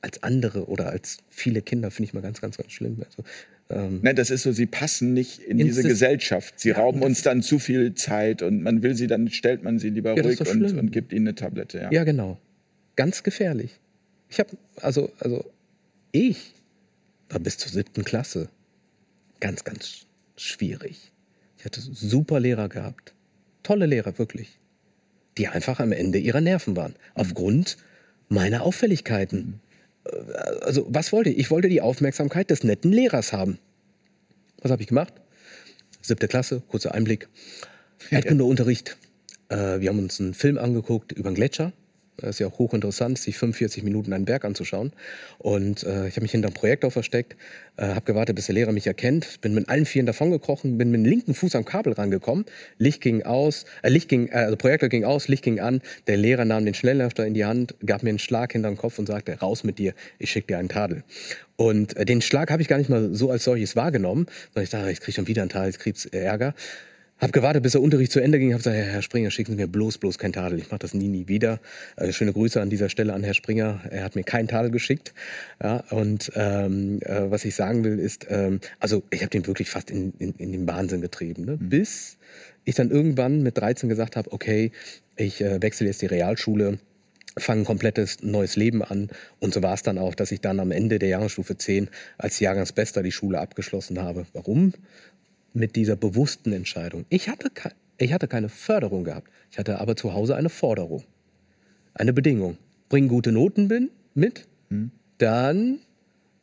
als andere oder als viele Kinder, finde ich mal ganz, ganz, ganz schlimm. Also, ähm Nein, das ist so, sie passen nicht in diese Gesellschaft. Sie ja, rauben uns dann zu viel Zeit und man will sie, dann stellt man sie lieber ja, ruhig und, und, gibt ihnen eine Tablette. Ja, ja genau. Ganz gefährlich. Ich habe, also, also ich war bis zur siebten Klasse ganz, ganz schwierig. Ich hatte super Lehrer gehabt. Tolle Lehrer, wirklich. Die einfach am Ende ihrer Nerven waren. Mhm. Aufgrund meiner Auffälligkeiten. Also was wollte ich? Ich wollte die Aufmerksamkeit des netten Lehrers haben. Was habe ich gemacht? Siebte Klasse, kurzer Einblick. Erdkundeunterricht. Äh, wir haben uns einen Film angeguckt über einen Gletscher. Das ist ja auch hochinteressant, sich 45 Minuten einen Berg anzuschauen. Und äh, ich habe mich hinter einem Projektor versteckt, äh, habe gewartet, bis der Lehrer mich erkennt, bin mit allen Vieren davongekrochen, bin mit dem linken Fuß am Kabel rangekommen, Licht ging aus, äh, Licht ging, äh, also Projektor ging aus, Licht ging an, der Lehrer nahm den Schnelllöfter in die Hand, gab mir einen Schlag hinter den Kopf und sagte, raus mit dir, ich schicke dir einen Tadel. Und äh, den Schlag habe ich gar nicht mal so als solches wahrgenommen, sondern ich dachte, ich kriege schon wieder einen Tadel, ich kriege Ärger. Hab gewartet, bis der Unterricht zu Ende ging. Hab gesagt, Herr Springer, schicken Sie mir bloß, bloß kein Tadel. Ich mache das nie, nie wieder. Also schöne Grüße an dieser Stelle an Herr Springer. Er hat mir keinen Tadel geschickt. Ja, und ähm, äh, was ich sagen will, ist, ähm, also ich habe den wirklich fast in, in, in den Wahnsinn getrieben. Ne? Mhm. Bis ich dann irgendwann mit 13 gesagt habe, okay, ich äh, wechsle jetzt die Realschule fange ein komplettes neues Leben an. Und so war es dann auch, dass ich dann am Ende der Jahrgangsstufe 10 als Jahrgangsbester die Schule abgeschlossen habe. Warum? Mit dieser bewussten Entscheidung. Ich hatte, ich hatte keine Förderung gehabt. Ich hatte aber zu Hause eine Forderung. Eine Bedingung. Bring gute Noten bin, mit, hm. dann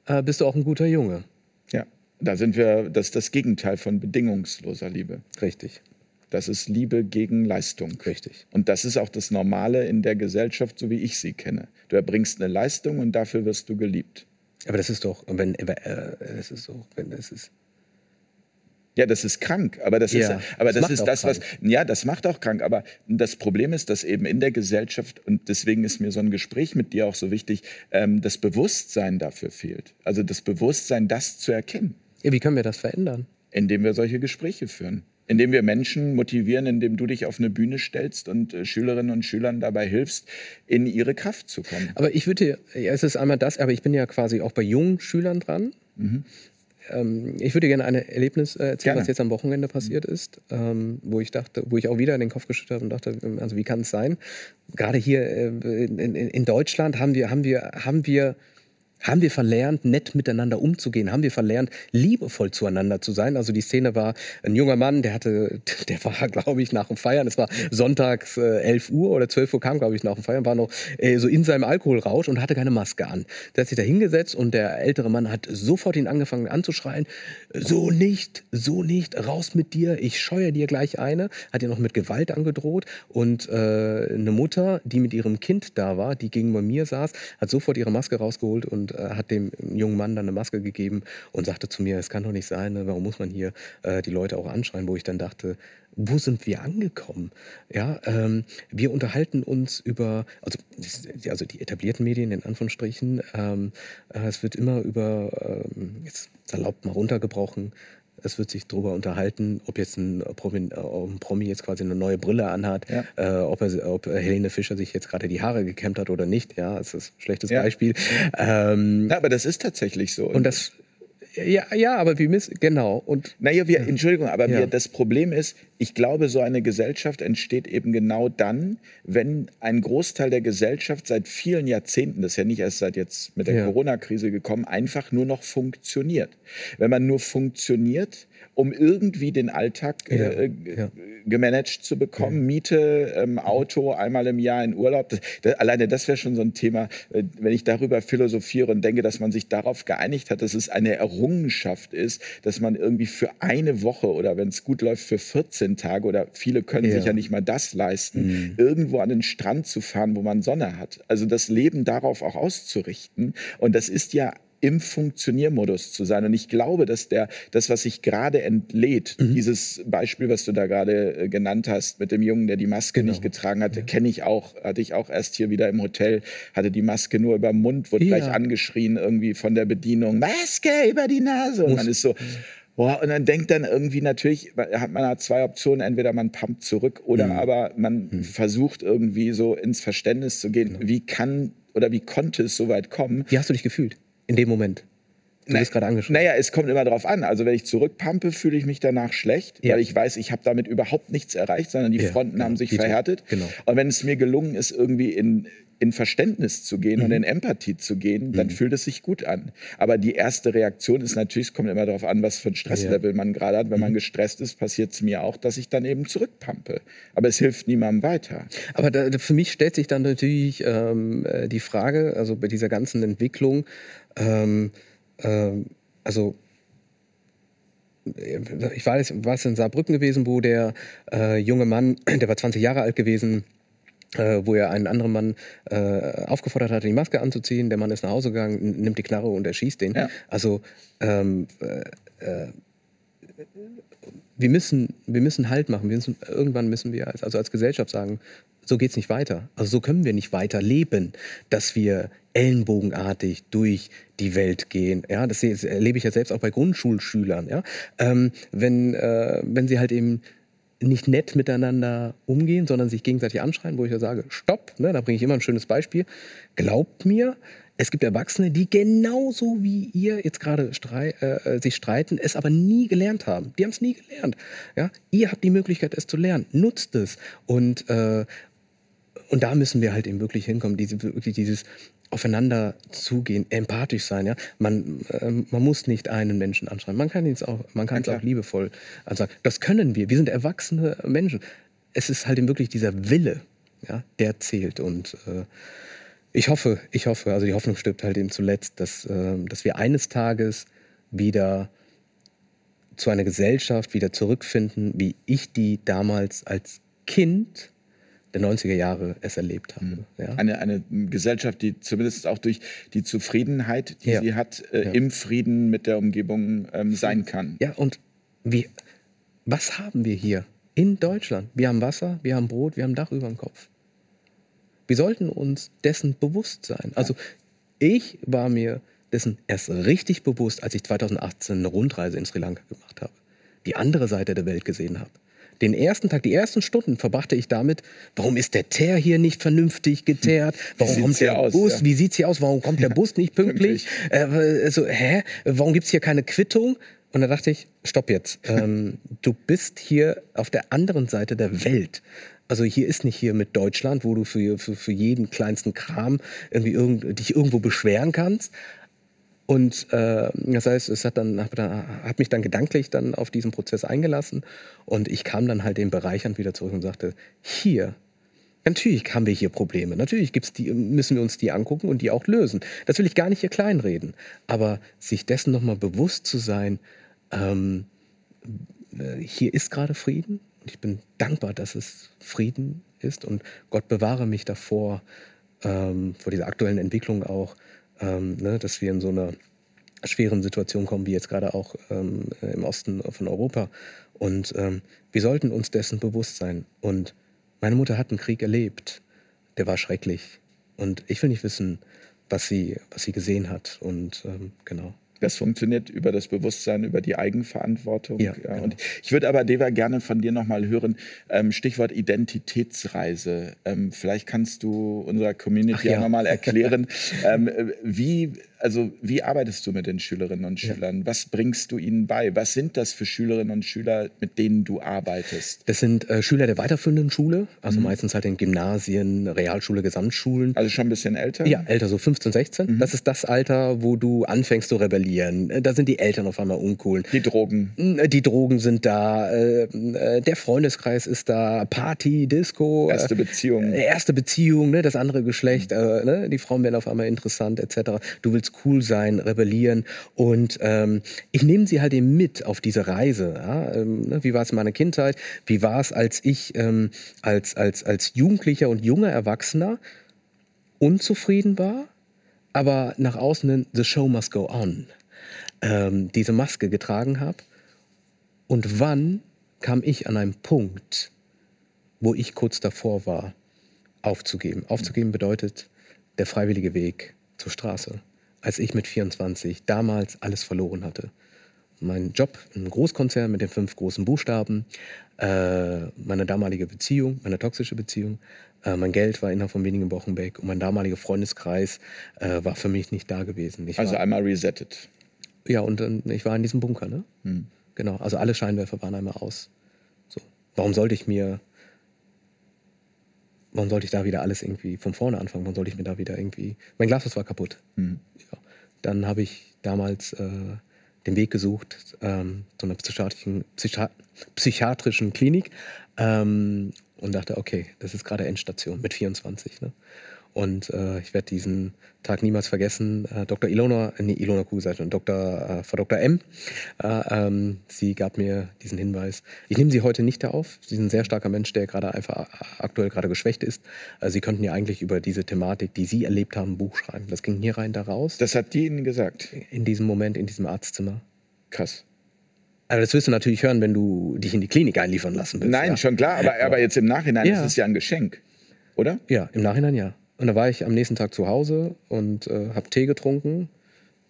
äh, bist du auch ein guter Junge. Ja, da sind wir, das ist das Gegenteil von bedingungsloser Liebe. Richtig. Das ist Liebe gegen Leistung. Richtig. Und das ist auch das Normale in der Gesellschaft, so wie ich sie kenne. Du erbringst eine Leistung und dafür wirst du geliebt. Aber das ist doch, wenn, äh, das ist so, wenn das ist, ja, das ist krank, aber das ja, ist, aber das, das ist das, was, ja, das macht auch krank. Aber das Problem ist, dass eben in der Gesellschaft und deswegen ist mir so ein Gespräch mit dir auch so wichtig, ähm, das Bewusstsein dafür fehlt. Also das Bewusstsein, das zu erkennen. Ja, wie können wir das verändern? Indem wir solche Gespräche führen. Indem wir Menschen motivieren, indem du dich auf eine Bühne stellst und äh, Schülerinnen und Schülern dabei hilfst, in ihre Kraft zu kommen. Aber ich würde, ja, es ist einmal das, aber ich bin ja quasi auch bei jungen Schülern dran. Mhm ähm, ich würde gerne ein Erlebnis äh, erzählen, gerne. was jetzt am Wochenende passiert ist, ähm, wo ich dachte, wo ich auch wieder in den Kopf geschüttelt habe und dachte, also wie kann es sein? Gerade hier äh, in, in, in, Deutschland haben wir, haben wir, haben wir haben wir verlernt, nett miteinander umzugehen? Haben wir verlernt, liebevoll zueinander zu sein? Also die Szene war ein junger Mann, der hatte, (laughs) der war, glaube ich, nach dem Feiern, es war sonntags äh, 11 Uhr oder 12 Uhr kam, glaube ich, nach dem Feiern, war noch äh, so in seinem Alkoholrausch und hatte keine Maske an. Der hat sich da hingesetzt und der ältere Mann hat sofort ihn angefangen anzuschreien, so nicht, so nicht, raus mit dir, ich scheue dir gleich eine, hat ihn noch mit Gewalt angedroht und äh, eine Mutter, die mit ihrem Kind da war, die gegenüber mir saß, hat sofort ihre Maske rausgeholt und äh, hat dem jungen Mann dann eine Maske gegeben und sagte zu mir, es kann doch nicht sein, ne? warum muss man hier äh, die Leute auch anschreien, wo ich dann dachte, wo sind wir angekommen? Ja, ähm, wir unterhalten uns über, also, also die etablierten Medien in Anführungsstrichen, ähm, äh, es wird immer über, ähm, jetzt salopp mal runtergebrochen, es wird sich darüber unterhalten, ob jetzt ein Promi, ein Promi, jetzt quasi eine neue Brille anhat, ja. äh, ob, er, ob Helene Fischer sich jetzt gerade die Haare gekämmt hat oder nicht. Ja, das ist ein schlechtes ja. Beispiel. Ähm, ja, aber das ist tatsächlich so. Und das ja, ja, aber wir müssen, genau. Und, naja, wir, Entschuldigung, aber ja. wir, das Problem ist, ich glaube, so eine Gesellschaft entsteht eben genau dann, wenn ein Großteil der Gesellschaft seit vielen Jahrzehnten, das ist ja nicht erst seit jetzt mit der ja. Corona-Krise gekommen, einfach nur noch funktioniert. Wenn man nur funktioniert, um irgendwie den Alltag äh, ja, gemanagt zu bekommen. Ja. Miete, ähm, Auto, einmal im Jahr in Urlaub. Das, das, alleine das wäre schon so ein Thema, äh, wenn ich darüber philosophiere und denke, dass man sich darauf geeinigt hat, dass es eine Errungenschaft ist, dass man irgendwie für eine Woche oder wenn es gut läuft für 14 Tage oder viele können sich ja nicht mal das leisten, mhm. irgendwo an den Strand zu fahren, wo man Sonne hat. Also das Leben darauf auch auszurichten. Und das ist ja im Funktioniermodus zu sein. Und ich glaube, dass der, das, was sich gerade entlädt, mhm. dieses Beispiel, was du da gerade äh, genannt hast, mit dem Jungen, der die Maske genau. nicht getragen hatte, ja. kenne ich auch, hatte ich auch erst hier wieder im Hotel, hatte die Maske nur über den Mund, wurde ja. gleich angeschrien irgendwie von der Bedienung, Maske über die Nase. Und man ist so, Boah, und dann denkt dann irgendwie natürlich, hat man hat zwei Optionen, entweder man pumpt zurück oder mhm. aber man mhm. versucht irgendwie so ins Verständnis zu gehen, genau. wie kann oder wie konnte es so weit kommen. Wie hast du dich gefühlt? In dem Moment? Du bist gerade angeschaut. Naja, es kommt immer darauf an. Also wenn ich zurückpumpe, fühle ich mich danach schlecht, ja. weil ich weiß, ich habe damit überhaupt nichts erreicht, sondern die ja, Fronten genau. haben sich verhärtet. Genau. Und wenn es mir gelungen ist, irgendwie in, in Verständnis zu gehen mhm. und in Empathie zu gehen, dann mhm. fühlt es sich gut an. Aber die erste Reaktion ist natürlich, es kommt immer darauf an, was für ein Stresslevel ja. man gerade hat. Wenn mhm. man gestresst ist, passiert es mir auch, dass ich dann eben zurückpumpe. Aber es hilft niemandem weiter. Aber da, für mich stellt sich dann natürlich ähm, äh, die Frage, also bei dieser ganzen Entwicklung, ähm, ähm, also ich war, war in Saarbrücken gewesen, wo der äh, junge Mann, (clears throat) der war 20 Jahre alt gewesen, äh, wo er einen anderen Mann äh, aufgefordert hat, die Maske anzuziehen. Der Mann ist nach Hause gegangen, nimmt die Knarre und erschießt den. Ja. Also ähm, äh, äh wir müssen, wir müssen Halt machen. Müssen, irgendwann müssen wir als, also als Gesellschaft sagen, so geht es nicht weiter. Also so können wir nicht weiter leben, dass wir ellenbogenartig durch die Welt gehen. Ja, das erlebe ich ja selbst auch bei Grundschulschülern. Ja, ähm, wenn, äh, wenn sie halt eben nicht nett miteinander umgehen, sondern sich gegenseitig anschreien, wo ich ja sage, stopp, ne, da bringe ich immer ein schönes Beispiel. Glaubt mir, es gibt Erwachsene, die genauso wie ihr jetzt gerade strei äh, sich streiten, es aber nie gelernt haben. Die haben es nie gelernt. Ja? Ihr habt die Möglichkeit, es zu lernen. Nutzt es. Und, äh, und da müssen wir halt eben wirklich hinkommen. Diese, wirklich dieses aufeinander zugehen, empathisch sein. Ja? Man, äh, man muss nicht einen Menschen anschreiben. Man kann es auch, man kann es auch liebevoll sagen. Das können wir. Wir sind erwachsene Menschen. Es ist halt eben wirklich dieser Wille, ja, der zählt. Und äh, ich hoffe, ich hoffe, also die Hoffnung stirbt halt eben zuletzt, dass, äh, dass wir eines Tages wieder zu einer Gesellschaft wieder zurückfinden, wie ich die damals als Kind der 90er Jahre es erlebt habe. Mhm. Ja? Eine, eine Gesellschaft, die zumindest auch durch die Zufriedenheit, die ja. sie hat, äh, ja. im Frieden mit der Umgebung ähm, sein kann. Ja, und wie, was haben wir hier in Deutschland? Wir haben Wasser, wir haben Brot, wir haben Dach über dem Kopf. Wir sollten uns dessen bewusst sein. Also ich war mir dessen erst richtig bewusst, als ich 2018 eine Rundreise in Sri Lanka gemacht habe. Die andere Seite der Welt gesehen habe. Den ersten Tag, die ersten Stunden verbrachte ich damit, warum ist der Teer hier nicht vernünftig geteert? Warum kommt der aus, Bus? Ja. Wie sieht's hier aus? Warum kommt der Bus nicht pünktlich? äh, also, hä? Warum gibt's hier keine Quittung? Und da dachte ich, stopp jetzt. (laughs) Ähm, du bist hier auf der anderen Seite der Welt. Also hier ist nicht hier mit Deutschland, wo du für, für, für jeden kleinsten Kram irgendwie irgend, dich irgendwo beschweren kannst. Und äh, das heißt, es hat, dann, hat mich dann gedanklich dann auf diesen Prozess eingelassen. Und ich kam dann halt den Bereichern wieder zurück und sagte, hier, natürlich haben wir hier Probleme, natürlich gibt's die, müssen wir uns die angucken und die auch lösen. Das will ich gar nicht hier kleinreden, aber sich dessen nochmal bewusst zu sein, ähm, äh, hier ist gerade Frieden, und ich bin dankbar, dass es Frieden ist. Und Gott bewahre mich davor, ähm, vor dieser aktuellen Entwicklung auch, ähm, ne, dass wir in so einer schweren Situation kommen, wie jetzt gerade auch ähm, im Osten von Europa. Und ähm, wir sollten uns dessen bewusst sein. Und meine Mutter hat einen Krieg erlebt, der war schrecklich. Und ich will nicht wissen, was sie, was sie gesehen hat. Und ähm, genau. Das funktioniert über das Bewusstsein, über die Eigenverantwortung. Ja, ja. Genau. Und ich würde aber, Deva, gerne von dir nochmal hören, ähm, Stichwort Identitätsreise. Ähm, vielleicht kannst du unserer Community ja. auch nochmal erklären, (laughs) ähm, wie also wie arbeitest du mit den Schülerinnen und Schülern? Ja. Was bringst du ihnen bei? Was sind das für Schülerinnen und Schüler, mit denen du arbeitest? Das sind äh, Schüler der weiterführenden Schule, also mhm. meistens halt in Gymnasien, Realschule, Gesamtschulen. Also schon ein bisschen älter? Ja, älter, so 15, 16. Mhm. Das ist das Alter, wo du anfängst zu rebellieren. Äh, da sind die Eltern auf einmal uncool. Die Drogen. Äh, die Drogen sind da, äh, der Freundeskreis ist da, Party, Disco. Erste Beziehung. erste Beziehung, ne, das andere Geschlecht, mhm. ne, die Frauen werden auf einmal interessant, etc. Du willst cool sein, rebellieren. Und ähm, ich nehme sie halt eben mit auf diese Reise. Ja? Ähm, ne? Wie war es in meiner Kindheit? Wie war es, als ich ähm, als, als, als Jugendlicher und junger Erwachsener unzufrieden war, aber nach außen hin, the show must go on, ähm, diese Maske getragen habe? Und wann kam ich an einen Punkt, wo ich kurz davor war, aufzugeben? Aufzugeben bedeutet der freiwillige Weg zur Straße als ich mit 24 damals alles verloren hatte. Mein Job im Großkonzern mit den fünf großen Buchstaben, äh, meine damalige Beziehung, meine toxische Beziehung, äh, mein Geld war innerhalb von wenigen Wochen weg und mein damaliger Freundeskreis äh, war für mich nicht da gewesen. Ich also war, einmal resettet. Ja, und ich war in diesem Bunker, ne? Hm. Genau, also alle Scheinwerfer waren einmal aus. So. Warum sollte ich mir warum sollte ich da wieder alles irgendwie von vorne anfangen? Warum sollte ich mir da wieder irgendwie. Mein Glas war kaputt. Mhm. Ja. Dann habe ich damals äh, den Weg gesucht ähm, zu einer psychiatrischen, Psychi psychiatrischen Klinik ähm, und dachte, okay, das ist gerade Endstation mit 24. Ne? Und äh, ich werde diesen Tag niemals vergessen. Äh, Dr. Ilona, äh, nee, Ilona Kuhseite und Dr. Äh, Frau Dr. M. Äh, ähm, sie gab mir diesen Hinweis. Ich nehme sie heute nicht da auf. Sie sind ein sehr starker Mensch, der gerade einfach aktuell gerade geschwächt ist. Äh, sie könnten ja eigentlich über diese Thematik, die Sie erlebt haben, ein Buch schreiben. Das ging hier rein, da raus. Das hat die Ihnen gesagt? In diesem Moment, in diesem Arztzimmer. Krass. Aber das wirst du natürlich hören, wenn du dich in die Klinik einliefern lassen willst. Nein, ja. schon klar, aber, aber jetzt im Nachhinein ja. ist es ja ein Geschenk, oder? Ja, im Nachhinein ja. Und da war ich am nächsten Tag zu Hause und äh, habe Tee getrunken.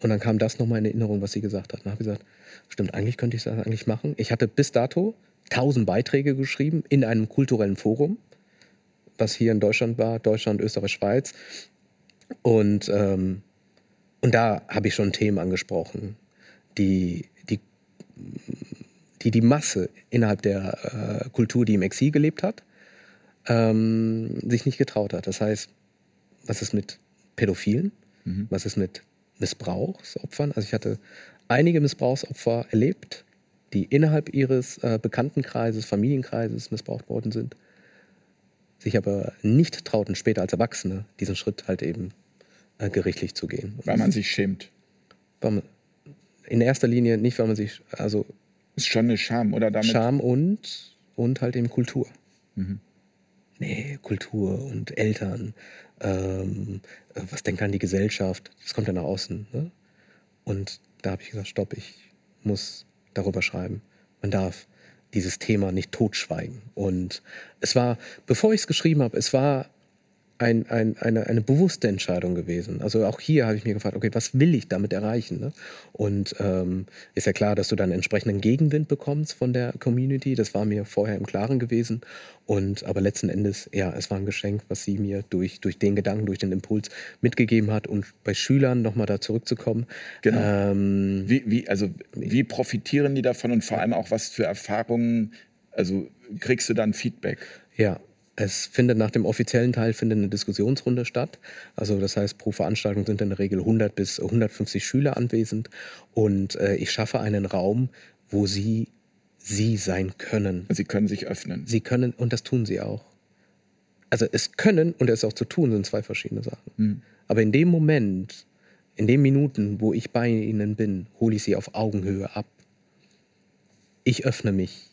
Und dann kam das nochmal in Erinnerung, was sie gesagt hat. Und habe gesagt, stimmt, eigentlich könnte ich das eigentlich machen. Ich hatte bis dato tausend Beiträge geschrieben in einem kulturellen Forum, was hier in Deutschland war, Deutschland, Österreich, Schweiz. Und, ähm, und da habe ich schon Themen angesprochen, die die, die, die Masse innerhalb der äh, Kultur, die im Exil gelebt hat, ähm, sich nicht getraut hat. Das heißt, was ist mit Pädophilen? Mhm. Was ist mit Missbrauchsopfern? Also ich hatte einige Missbrauchsopfer erlebt, die innerhalb ihres äh, Bekanntenkreises, Familienkreises missbraucht worden sind, sich aber nicht trauten, später als Erwachsene diesen Schritt halt eben äh, gerichtlich zu gehen. Weil man sich schämt. Man, in erster Linie nicht, weil man sich, also ist schon eine Scham, oder damit? Scham und, und halt eben Kultur. Mhm. Nee, Kultur und Eltern ähm, was denkt an die Gesellschaft, das kommt ja nach außen. Ne? Und da habe ich gesagt, stopp, ich muss darüber schreiben. Man darf dieses Thema nicht totschweigen. Und es war, bevor ich es geschrieben habe, es war ein, ein, eine, eine bewusste Entscheidung gewesen. Also auch hier habe ich mir gefragt, okay, was will ich damit erreichen? Ne? Und ähm, ist ja klar, dass du dann entsprechenden Gegenwind bekommst von der Community. Das war mir vorher im Klaren gewesen. Und aber letzten Endes, ja, es war ein Geschenk, was sie mir durch, durch den Gedanken, durch den Impuls mitgegeben hat. Und bei Schülern nochmal da zurückzukommen. Genau. Ähm, wie, wie, also, wie profitieren die davon und vor allem auch was für Erfahrungen, also kriegst du dann Feedback? Ja, es findet nach dem offiziellen Teil findet eine Diskussionsrunde statt. Also das heißt, pro Veranstaltung sind in der Regel 100 bis 150 Schüler anwesend und äh, ich schaffe einen Raum, wo sie sie sein können. Sie können sich öffnen. Sie können und das tun sie auch. Also es können und es auch zu tun sind zwei verschiedene Sachen. Mhm. Aber in dem Moment, in den Minuten, wo ich bei ihnen bin, hole ich sie auf Augenhöhe ab. Ich öffne mich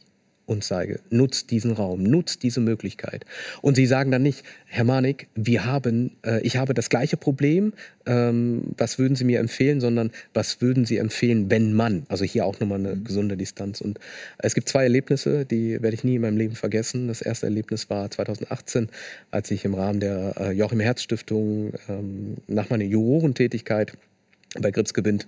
und zeige, nutzt diesen Raum, nutzt diese Möglichkeit. Und sie sagen dann nicht, Herr Manik, wir haben, äh, ich habe das gleiche Problem, ähm, was würden Sie mir empfehlen, sondern was würden Sie empfehlen, wenn man, also hier auch nochmal eine mhm. gesunde Distanz. Und es gibt zwei Erlebnisse, die werde ich nie in meinem Leben vergessen. Das erste Erlebnis war 2018, als ich im Rahmen der äh, Joachim Herz Stiftung ähm, nach meiner Jurorentätigkeit bei Grips gewinnt,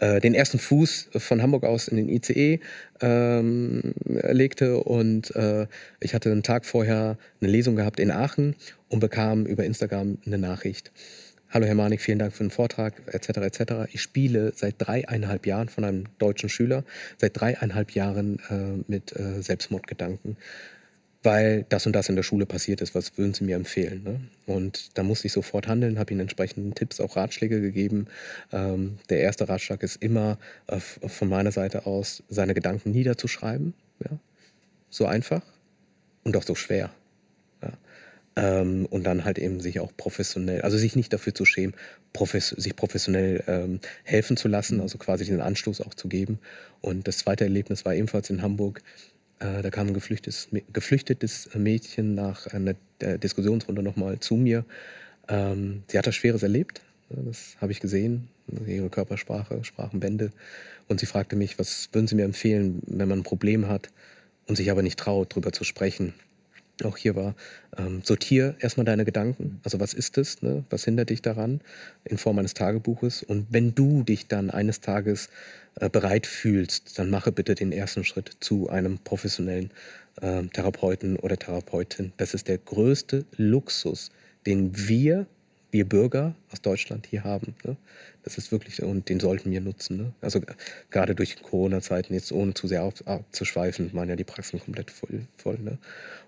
äh, den ersten Fuß von Hamburg aus in den ICE ähm, legte. Und äh, ich hatte einen Tag vorher eine Lesung gehabt in Aachen und bekam über Instagram eine Nachricht. Hallo Herr Manik, vielen Dank für den Vortrag, etc. etc. Ich spiele seit dreieinhalb Jahren von einem deutschen Schüler, seit dreieinhalb Jahren äh, mit äh, Selbstmordgedanken weil das und das in der Schule passiert ist, was würden Sie mir empfehlen? Ne? Und da musste ich sofort handeln, habe Ihnen entsprechende Tipps, auch Ratschläge gegeben. Ähm, der erste Ratschlag ist immer äh, von meiner Seite aus, seine Gedanken niederzuschreiben. Ja? So einfach und auch so schwer. Ja? Ähm, und dann halt eben sich auch professionell, also sich nicht dafür zu schämen, profes sich professionell ähm, helfen zu lassen, also quasi den Anstoß auch zu geben. Und das zweite Erlebnis war ebenfalls in Hamburg. Äh, da kam ein geflüchtetes, geflüchtetes Mädchen nach einer Diskussionsrunde nochmal zu mir. Ähm, sie hat das Schweres erlebt, das habe ich gesehen, ihre Körpersprache, Sprachenbände. Und sie fragte mich, was würden Sie mir empfehlen, wenn man ein Problem hat und sich aber nicht traut, darüber zu sprechen auch hier war, ähm, sortier erstmal deine Gedanken. Also was ist es? Ne? Was hindert dich daran in Form eines Tagebuches? Und wenn du dich dann eines Tages äh, bereit fühlst, dann mache bitte den ersten Schritt zu einem professionellen äh, Therapeuten oder Therapeutin. Das ist der größte Luxus, den wir wir Bürger aus Deutschland hier haben. Ne? Das ist wirklich, und den sollten wir nutzen. Ne? Also gerade durch Corona-Zeiten, jetzt ohne zu sehr abzuschweifen, waren ja die Praxen komplett voll. voll ne?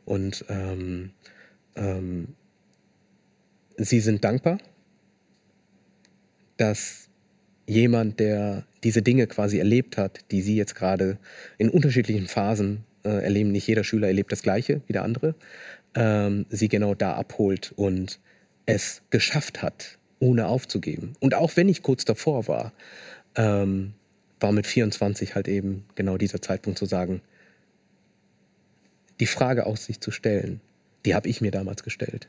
Und ähm, ähm, sie sind dankbar, dass jemand, der diese Dinge quasi erlebt hat, die sie jetzt gerade in unterschiedlichen Phasen äh, erleben, nicht jeder Schüler erlebt das Gleiche wie der andere, ähm, sie genau da abholt und es geschafft hat, ohne aufzugeben. Und auch wenn ich kurz davor war, ähm, war mit 24 halt eben genau dieser Zeitpunkt zu sagen, die Frage aus sich zu stellen, die habe ich mir damals gestellt.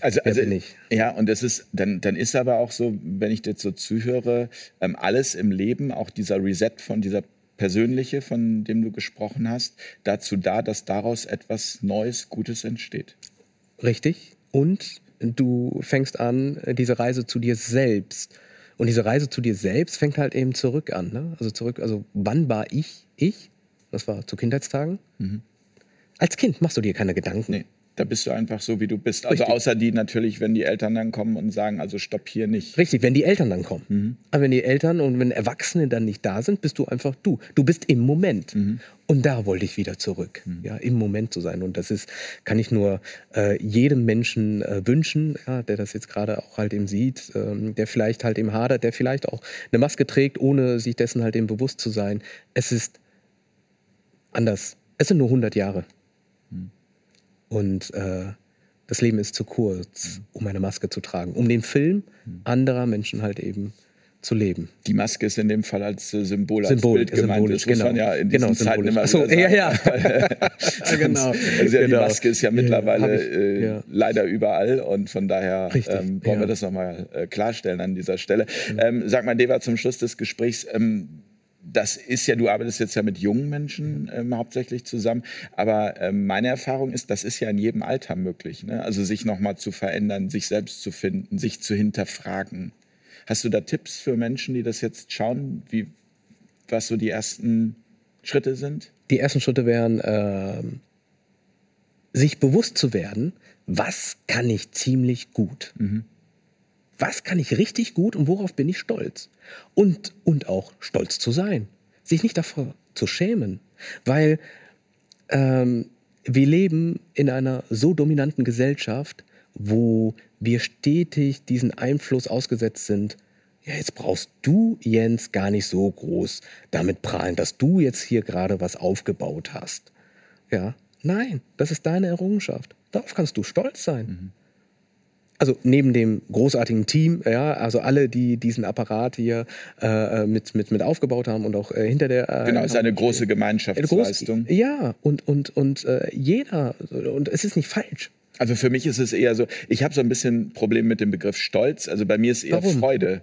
Also, also ja, und das ist, dann, dann ist aber auch so, wenn ich jetzt so zuhöre, ähm, alles im Leben, auch dieser Reset von dieser persönliche, von dem du gesprochen hast, dazu da, dass daraus etwas Neues, Gutes entsteht. Richtig und du fängst an, diese Reise zu dir selbst. Und diese Reise zu dir selbst fängt halt eben zurück an. Ne? Also zurück, also wann war ich ich? Das war zu Kindheitstagen. Mhm. Als Kind machst du dir keine Gedanken. Nee. Da bist du einfach so, wie du bist. Also Richtig. außer die natürlich, wenn die Eltern dann kommen und sagen, also stopp hier nicht. Richtig, wenn die Eltern dann kommen. Mhm. Aber wenn die Eltern und wenn Erwachsene dann nicht da sind, bist du einfach du. Du bist im Moment. Mhm. Und da wollte ich wieder zurück, mhm. ja, im Moment zu sein. Und das ist, kann ich nur äh, jedem Menschen äh, wünschen, ja, der das jetzt gerade auch halt eben sieht, ähm, der vielleicht halt eben hadert, der vielleicht auch eine Maske trägt, ohne sich dessen halt eben bewusst zu sein. Es ist anders. Es sind nur 100 Jahre. Und äh, das Leben ist zu kurz, um eine Maske zu tragen, um den Film anderer Menschen halt eben zu leben. Die Maske ist in dem Fall als äh, Symbol, als Symbol, Bild gemeint. Das genau. muss man ja in diesen genau, Zeiten immer so, ja, ja. (laughs) genau. Also ja, genau. Die Maske ist ja mittlerweile ich, äh, ja. leider überall und von daher ähm, wollen ja. wir das nochmal äh, klarstellen an dieser Stelle. Ähm, sag mal, Deva, zum Schluss des Gesprächs, ähm, das ist ja, du arbeitest jetzt ja mit jungen Menschen ähm, hauptsächlich zusammen, aber ähm, meine Erfahrung ist, das ist ja in jedem Alter möglich. Ne? Also sich nochmal zu verändern, sich selbst zu finden, sich zu hinterfragen. Hast du da Tipps für Menschen, die das jetzt schauen, wie, was so die ersten Schritte sind? Die ersten Schritte wären, äh, sich bewusst zu werden, was kann ich ziemlich gut. Mhm was kann ich richtig gut und worauf bin ich stolz? Und, und auch stolz zu sein, sich nicht davor zu schämen, weil ähm, wir leben in einer so dominanten Gesellschaft, wo wir stetig diesen Einfluss ausgesetzt sind. Ja, jetzt brauchst du, Jens, gar nicht so groß damit prahlen, dass du jetzt hier gerade was aufgebaut hast. Ja, nein, das ist deine Errungenschaft. Darauf kannst du stolz sein. Mhm also neben dem großartigen Team, ja, also alle, die diesen Apparat hier äh, mit, mit, mit aufgebaut haben und auch äh, hinter der. Äh, genau, es ist eine große Gemeinschaftsleistung. Groß, ja, und, und, und äh, jeder, und es ist nicht falsch. Also für mich ist es eher so, ich habe so ein bisschen Problem mit dem Begriff Stolz. Also bei mir ist eher Warum? Freude.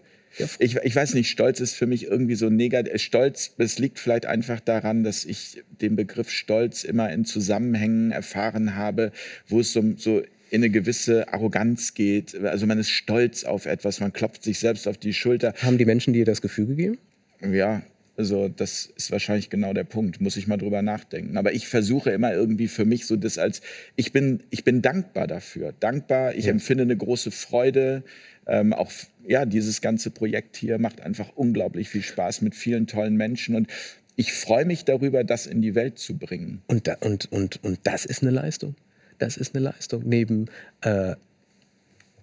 Ich, ich weiß nicht, Stolz ist für mich irgendwie so negativ. Stolz, es liegt vielleicht einfach daran, dass ich den Begriff Stolz immer in Zusammenhängen erfahren habe, wo es so, so in eine gewisse Arroganz geht. Also man ist stolz auf etwas, man klopft sich selbst auf die Schulter. Haben die Menschen dir das Gefühl gegeben? Ja, also das ist wahrscheinlich genau der Punkt. Muss ich mal drüber nachdenken. Aber ich versuche immer irgendwie für mich so das als ich bin ich bin dankbar dafür. Dankbar. Ich ja. empfinde eine große Freude. Ähm, auch ja dieses ganze Projekt hier macht einfach unglaublich viel Spaß mit vielen tollen Menschen und ich freue mich darüber, das in die Welt zu bringen. Und, da, und, und, und das ist eine Leistung. Das ist eine Leistung. Neben äh,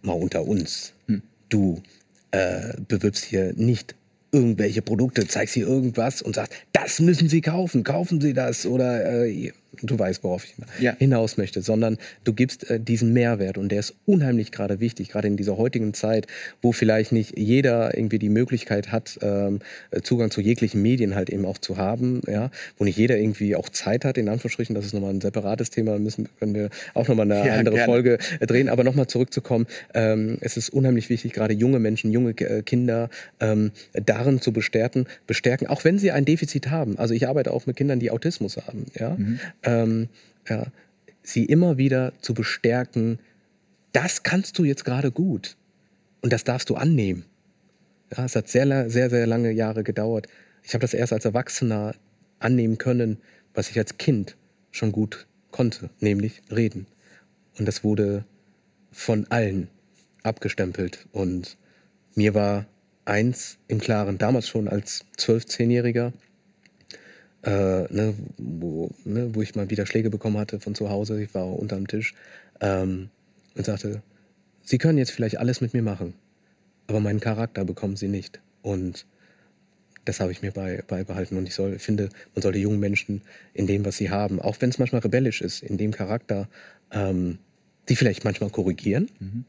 mal unter uns. Hm. Du äh, bewirbst hier nicht irgendwelche Produkte, zeigst hier irgendwas und sagst, das müssen Sie kaufen, kaufen Sie das oder äh, du weißt, worauf ich ja. hinaus möchte, sondern du gibst äh, diesen Mehrwert und der ist unheimlich gerade wichtig, gerade in dieser heutigen Zeit, wo vielleicht nicht jeder irgendwie die Möglichkeit hat, ähm, Zugang zu jeglichen Medien halt eben auch zu haben, ja, wo nicht jeder irgendwie auch Zeit hat, in Anführungsstrichen, das ist nochmal ein separates Thema, müssen, können wir auch nochmal eine ja, andere gerne. Folge äh, drehen, aber nochmal zurückzukommen, ähm, es ist unheimlich wichtig, gerade junge Menschen, junge äh, Kinder ähm, darin zu bestärken, bestärken, auch wenn sie ein Defizit haben. Also ich arbeite auch mit Kindern, die Autismus haben, ja, mhm ähm, ja, sie immer wieder zu bestärken, das kannst du jetzt gerade gut und das darfst du annehmen. Ja, es hat sehr, sehr, sehr lange Jahre gedauert. Ich habe das erst als Erwachsener annehmen können, was ich als Kind schon gut konnte, nämlich reden. Und das wurde von allen abgestempelt. Und mir war eins im Klaren, damals schon als 12-, 10-Jähriger, äh, ne, wo, ne, wo ich mal wieder Schläge bekommen hatte von zu Hause, ich war unterm Tisch ähm, und sagte, Sie können jetzt vielleicht alles mit mir machen, aber meinen Charakter bekommen Sie nicht. Und das habe ich mir bei, beibehalten. Und ich soll, finde, man sollte jungen Menschen in dem, was sie haben, auch wenn es manchmal rebellisch ist, in dem Charakter, ähm, die vielleicht manchmal korrigieren. Mhm.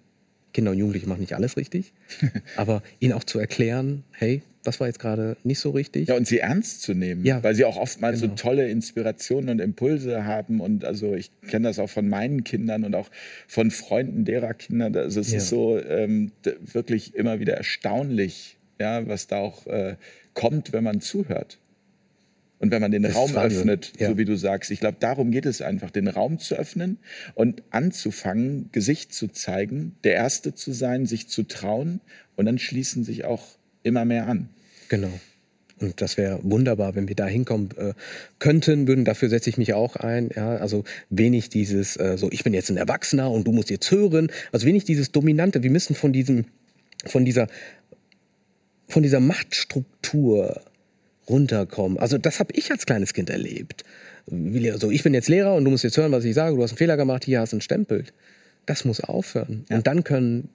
Kinder und Jugendliche machen nicht alles richtig, (laughs) aber ihnen auch zu erklären, hey, das war jetzt gerade nicht so richtig. Ja, und sie ernst zu nehmen, ja, weil sie auch oftmals genau. so tolle Inspirationen und Impulse haben. Und also ich kenne das auch von meinen Kindern und auch von Freunden derer Kinder. Also es ja. ist so ähm, wirklich immer wieder erstaunlich, ja, was da auch äh, kommt, wenn man zuhört. Und wenn man den das Raum öffnet, ja. so wie du sagst, ich glaube, darum geht es einfach, den Raum zu öffnen und anzufangen, Gesicht zu zeigen, der Erste zu sein, sich zu trauen. Und dann schließen sich auch immer mehr an. Genau. Und das wäre wunderbar, wenn wir da hinkommen äh, könnten, würden. Dafür setze ich mich auch ein. Ja, also wenig dieses, äh, so ich bin jetzt ein Erwachsener und du musst jetzt hören. Also wenig dieses Dominante. Wir müssen von diesem, von dieser, von dieser Machtstruktur runterkommen. Also das habe ich als kleines Kind erlebt. So, ich bin jetzt Lehrer und du musst jetzt hören, was ich sage. Du hast einen Fehler gemacht, hier hast du einen Stempel. Das muss aufhören. Ja. Und dann können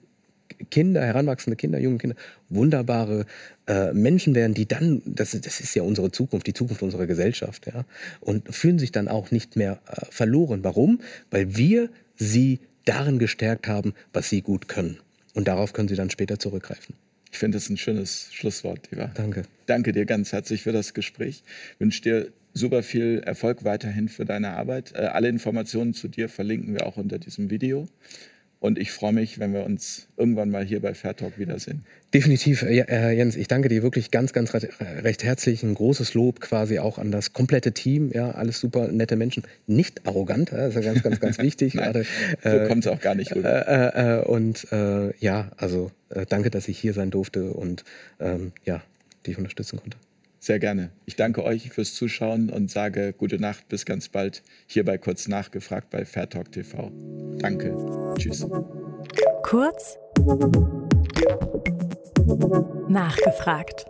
Kinder, heranwachsende Kinder, junge Kinder, wunderbare äh, Menschen werden, die dann, das, das ist ja unsere Zukunft, die Zukunft unserer Gesellschaft, ja, und fühlen sich dann auch nicht mehr äh, verloren. Warum? Weil wir sie darin gestärkt haben, was sie gut können. Und darauf können sie dann später zurückgreifen. Ich finde das ein schönes Schlusswort, lieber. Danke. Danke dir ganz herzlich für das Gespräch. Ich wünsche dir super viel Erfolg weiterhin für deine Arbeit. Äh, alle Informationen zu dir verlinken wir auch unter diesem Video. Und ich freue mich, wenn wir uns irgendwann mal hier bei Fair Talk wiedersehen. Definitiv, äh, Jens. Ich danke dir wirklich ganz, ganz recht herzlich. Ein großes Lob quasi auch an das komplette Team. Ja, alles super nette Menschen. Nicht arrogant, das ist ja ganz, ganz, ganz (laughs) wichtig. Nein, gerade, so äh, kommt es auch gar nicht rüber. Äh, äh, äh und äh, ja, also danke, dass ich hier sein durfte und ähm, ja, dich unterstützen konnte. Sehr gerne. Ich danke euch fürs Zuschauen und sage gute Nacht, bis ganz bald hier bei Kurz Nachgefragt bei Fairtalk TV. Danke. Tschüss. Kurz Nachgefragt.